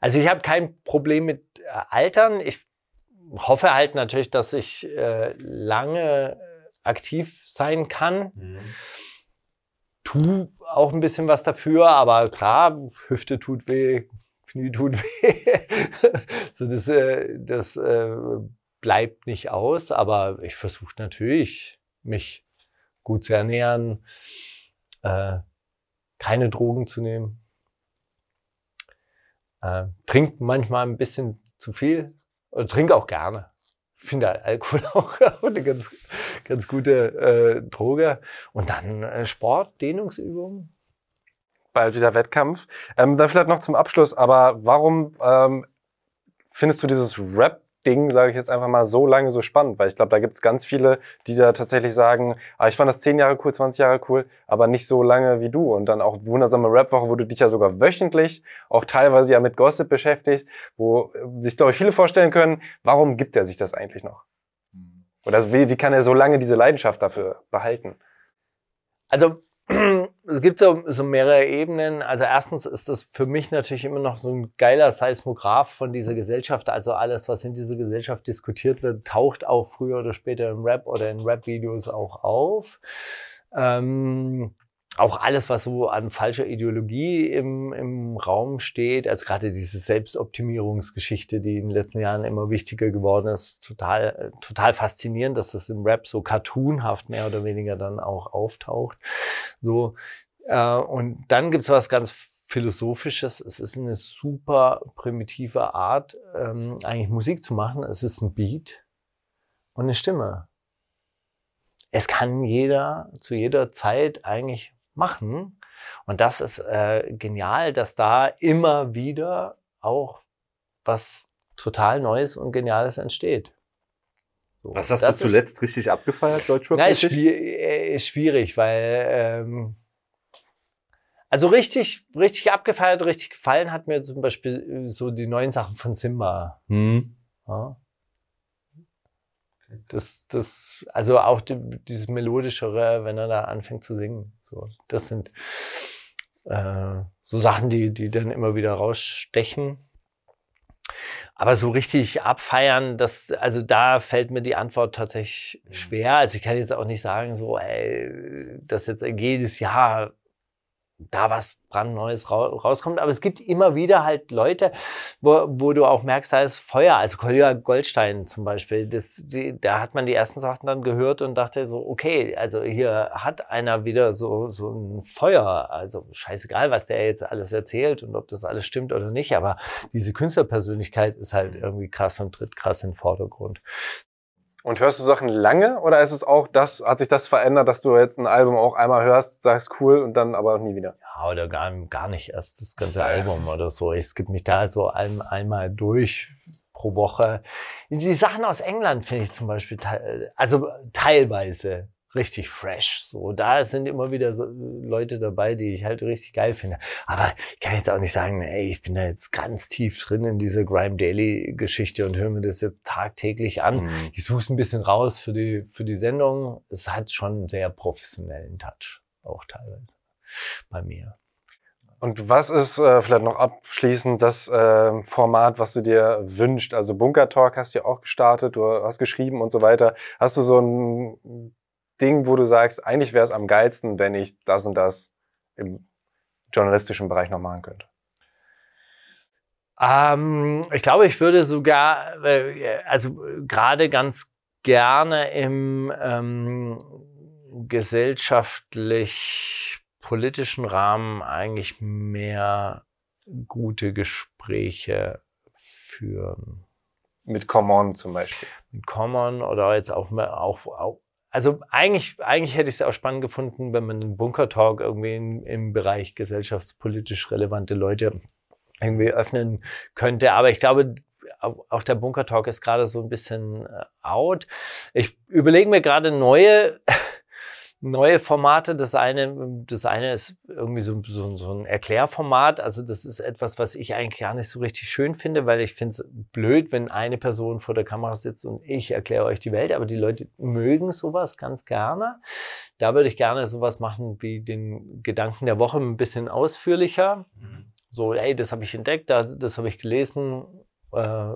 Also ich habe kein Problem mit äh, Altern. Ich hoffe halt natürlich, dass ich äh, lange aktiv sein kann. Tu auch ein bisschen was dafür, aber klar, Hüfte tut weh, Knie tut weh. so das, äh, das äh, bleibt nicht aus, aber ich versuche natürlich, mich gut zu ernähren, äh, keine Drogen zu nehmen. Äh, trink manchmal ein bisschen zu viel und trinke auch gerne. Ich finde Alkohol auch eine ganz, ganz gute äh, Droge. Und dann äh, Sport, Dehnungsübungen. Bald wieder Wettkampf. Ähm, dann vielleicht noch zum Abschluss, aber warum ähm, findest du dieses Rap-Ding, sage ich jetzt einfach mal, so lange so spannend? Weil ich glaube, da gibt es ganz viele, die da tatsächlich sagen, ah, ich fand das 10 Jahre cool, 20 Jahre cool, aber nicht so lange wie du. Und dann auch wundersame Rap-Woche, wo du dich ja sogar wöchentlich, auch teilweise ja mit Gossip beschäftigst, wo äh, sich, glaube ich, viele vorstellen können, warum gibt er sich das eigentlich noch? Oder wie, wie kann er so lange diese Leidenschaft dafür behalten? Also es gibt so, so mehrere Ebenen. Also erstens ist das für mich natürlich immer noch so ein geiler Seismograph von dieser Gesellschaft. Also alles, was in dieser Gesellschaft diskutiert wird, taucht auch früher oder später im Rap oder in Rap-Videos auch auf. Ähm, auch alles, was so an falscher Ideologie im, im Raum steht, also gerade diese Selbstoptimierungsgeschichte, die in den letzten Jahren immer wichtiger geworden ist, total, total faszinierend, dass das im Rap so cartoonhaft mehr oder weniger dann auch auftaucht. So, äh, und dann gibt's was ganz Philosophisches. Es ist eine super primitive Art, ähm, eigentlich Musik zu machen. Es ist ein Beat und eine Stimme. Es kann jeder zu jeder Zeit eigentlich machen. Und das ist äh, genial, dass da immer wieder auch was total Neues und Geniales entsteht. So, Was hast du ist- zuletzt richtig abgefeiert, Deutschrap? na, ist, schwier äh, ist schwierig, weil ähm, Also richtig, richtig abgefeiert, richtig gefallen hat mir zum Beispiel äh, so die neuen Sachen von Simba. Hm. Ja. Das, das, also auch die, dieses melodischere, wenn er da anfängt zu singen. So, das sind äh, so Sachen, die, die dann immer wieder rausstechen. Aber so richtig abfeiern, das, also da fällt mir die Antwort tatsächlich schwer. Also ich kann jetzt auch nicht sagen, so, ey, dass jetzt jedes Jahr da was brandneues ra rauskommt. Aber es gibt immer wieder halt Leute, wo, wo du auch merkst, da ist Feuer. Also Kolja Goldstein zum Beispiel, das, die, da hat man die ersten Sachen dann gehört und dachte so, okay, also hier hat einer wieder so, so ein Feuer. Also scheißegal, was der jetzt alles erzählt und ob das alles stimmt oder nicht. Aber diese Künstlerpersönlichkeit ist halt irgendwie krass und tritt krass in den Vordergrund. Und hörst du Sachen lange oder ist es auch das, hat sich das verändert, dass du jetzt ein Album auch einmal hörst, sagst cool und dann aber nie wieder? Ja, oder gar, gar nicht erst das ganze Album oder so. Ich skippe mich da so ein, einmal durch pro Woche. Die Sachen aus England finde ich zum Beispiel, also teilweise richtig fresh. So, da sind immer wieder so Leute dabei, die ich halt richtig geil finde. Aber ich kann jetzt auch nicht sagen, ey, ich bin da jetzt ganz tief drin in dieser Grime Daily Geschichte und höre mir das jetzt tagtäglich an. Mhm. Ich suche es ein bisschen raus für die, für die Sendung. Es hat schon einen sehr professionellen Touch, auch teilweise bei mir. Und was ist äh, vielleicht noch abschließend das äh, Format, was du dir wünschst? Also Bunker Talk hast du ja auch gestartet, du hast geschrieben und so weiter. Hast du so ein Ding, wo du sagst, eigentlich wäre es am geilsten, wenn ich das und das im journalistischen Bereich noch machen könnte? Ähm, ich glaube, ich würde sogar, äh, also gerade ganz gerne im ähm, gesellschaftlich politischen Rahmen eigentlich mehr gute Gespräche führen. Mit Common zum Beispiel. Mit Common oder jetzt auch, auch, auch also eigentlich, eigentlich hätte ich es auch spannend gefunden, wenn man einen Bunker Talk irgendwie in, im Bereich gesellschaftspolitisch relevante Leute irgendwie öffnen könnte. Aber ich glaube, auch der Bunker Talk ist gerade so ein bisschen äh, out. Ich überlege mir gerade neue neue Formate. Das eine, das eine ist irgendwie so, so, so ein Erklärformat. Also das ist etwas, was ich eigentlich gar nicht so richtig schön finde, weil ich finde es blöd, wenn eine Person vor der Kamera sitzt und ich erkläre euch die Welt. Aber die Leute mögen sowas ganz gerne. Da würde ich gerne sowas machen wie den Gedanken der Woche ein bisschen ausführlicher. Mhm. So, hey, das habe ich entdeckt, das, das habe ich gelesen. Äh,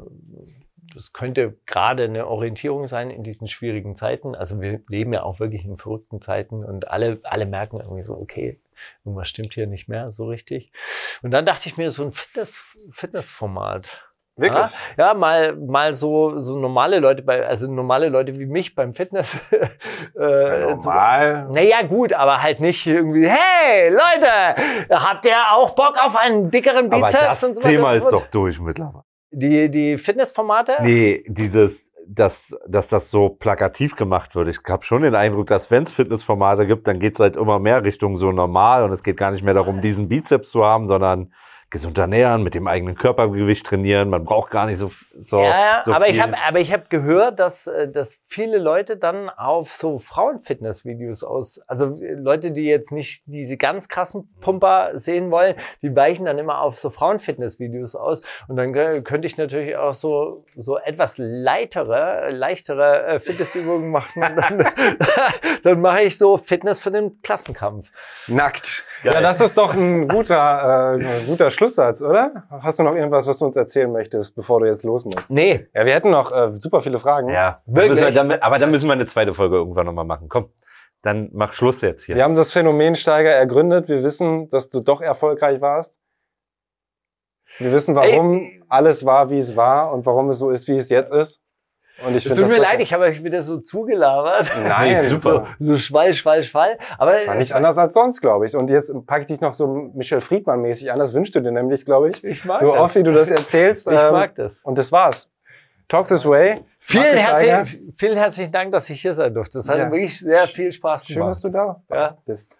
das könnte gerade eine Orientierung sein in diesen schwierigen Zeiten. Also wir leben ja auch wirklich in verrückten Zeiten und alle, alle merken irgendwie so, okay, irgendwas stimmt hier nicht mehr so richtig. Und dann dachte ich mir, so ein Fitness, Fitnessformat. Wirklich? Ja, ja, mal, mal so, so normale Leute bei, also normale Leute wie mich beim Fitness. äh, normal. So, naja, gut, aber halt nicht irgendwie, hey, Leute, habt ihr auch Bock auf einen dickeren Bizeps? Aber das und so Thema ist doch durch mittlerweile. Die, die Fitnessformate? Nee, dieses, dass, dass das so plakativ gemacht wird. Ich habe schon den Eindruck, dass wenn es Fitnessformate gibt, dann geht's halt immer mehr Richtung so normal und es geht gar nicht mehr darum, diesen Bizeps zu haben, sondern gesund ernähren, mit dem eigenen Körpergewicht trainieren. Man braucht gar nicht so, so, ja, so aber viel. Ich hab, aber ich habe gehört, dass, äh, dass viele Leute dann auf so Frauenfitness-Videos aus, also äh, Leute, die jetzt nicht diese ganz krassen Pumper sehen wollen, die weichen dann immer auf so Frauenfitness-Videos aus. Und dann könnte ich natürlich auch so, so etwas leichtere, leichtere äh, Fitnessübungen machen. dann, dann mache ich so Fitness für den Klassenkampf. Nackt. Geil. Ja, das ist doch ein guter, äh, guter Schlusssatz, oder? Hast du noch irgendwas, was du uns erzählen möchtest, bevor du jetzt los musst? Nee. Ja, wir hätten noch äh, super viele Fragen. Ja, wirklich. Wir, dann, aber dann müssen wir eine zweite Folge irgendwann nochmal machen. Komm, dann mach Schluss jetzt hier. Wir haben das Phänomen Steiger ergründet. Wir wissen, dass du doch erfolgreich warst. Wir wissen, warum Ey, alles war, wie es war und warum es so ist, wie es jetzt ist. Und ich es tut mir leid, ich habe euch wieder so zugelabert. Nein, super. So, so Schwall, Schwall, Schwall. Aber das war nicht anders als sonst, glaube ich. Und jetzt packe ich dich noch so Michel Friedmann-mäßig an. Das wünschst du dir nämlich, glaube ich. Ich mag so das. oft, wie du das erzählst. Ich ähm, mag das. Und das war's. Talk this way. Vielen, herzlich, vielen herzlichen Dank, dass ich hier sein durfte. Das hat ja. wirklich sehr viel Spaß gemacht. Schön, dass du da ja. bist.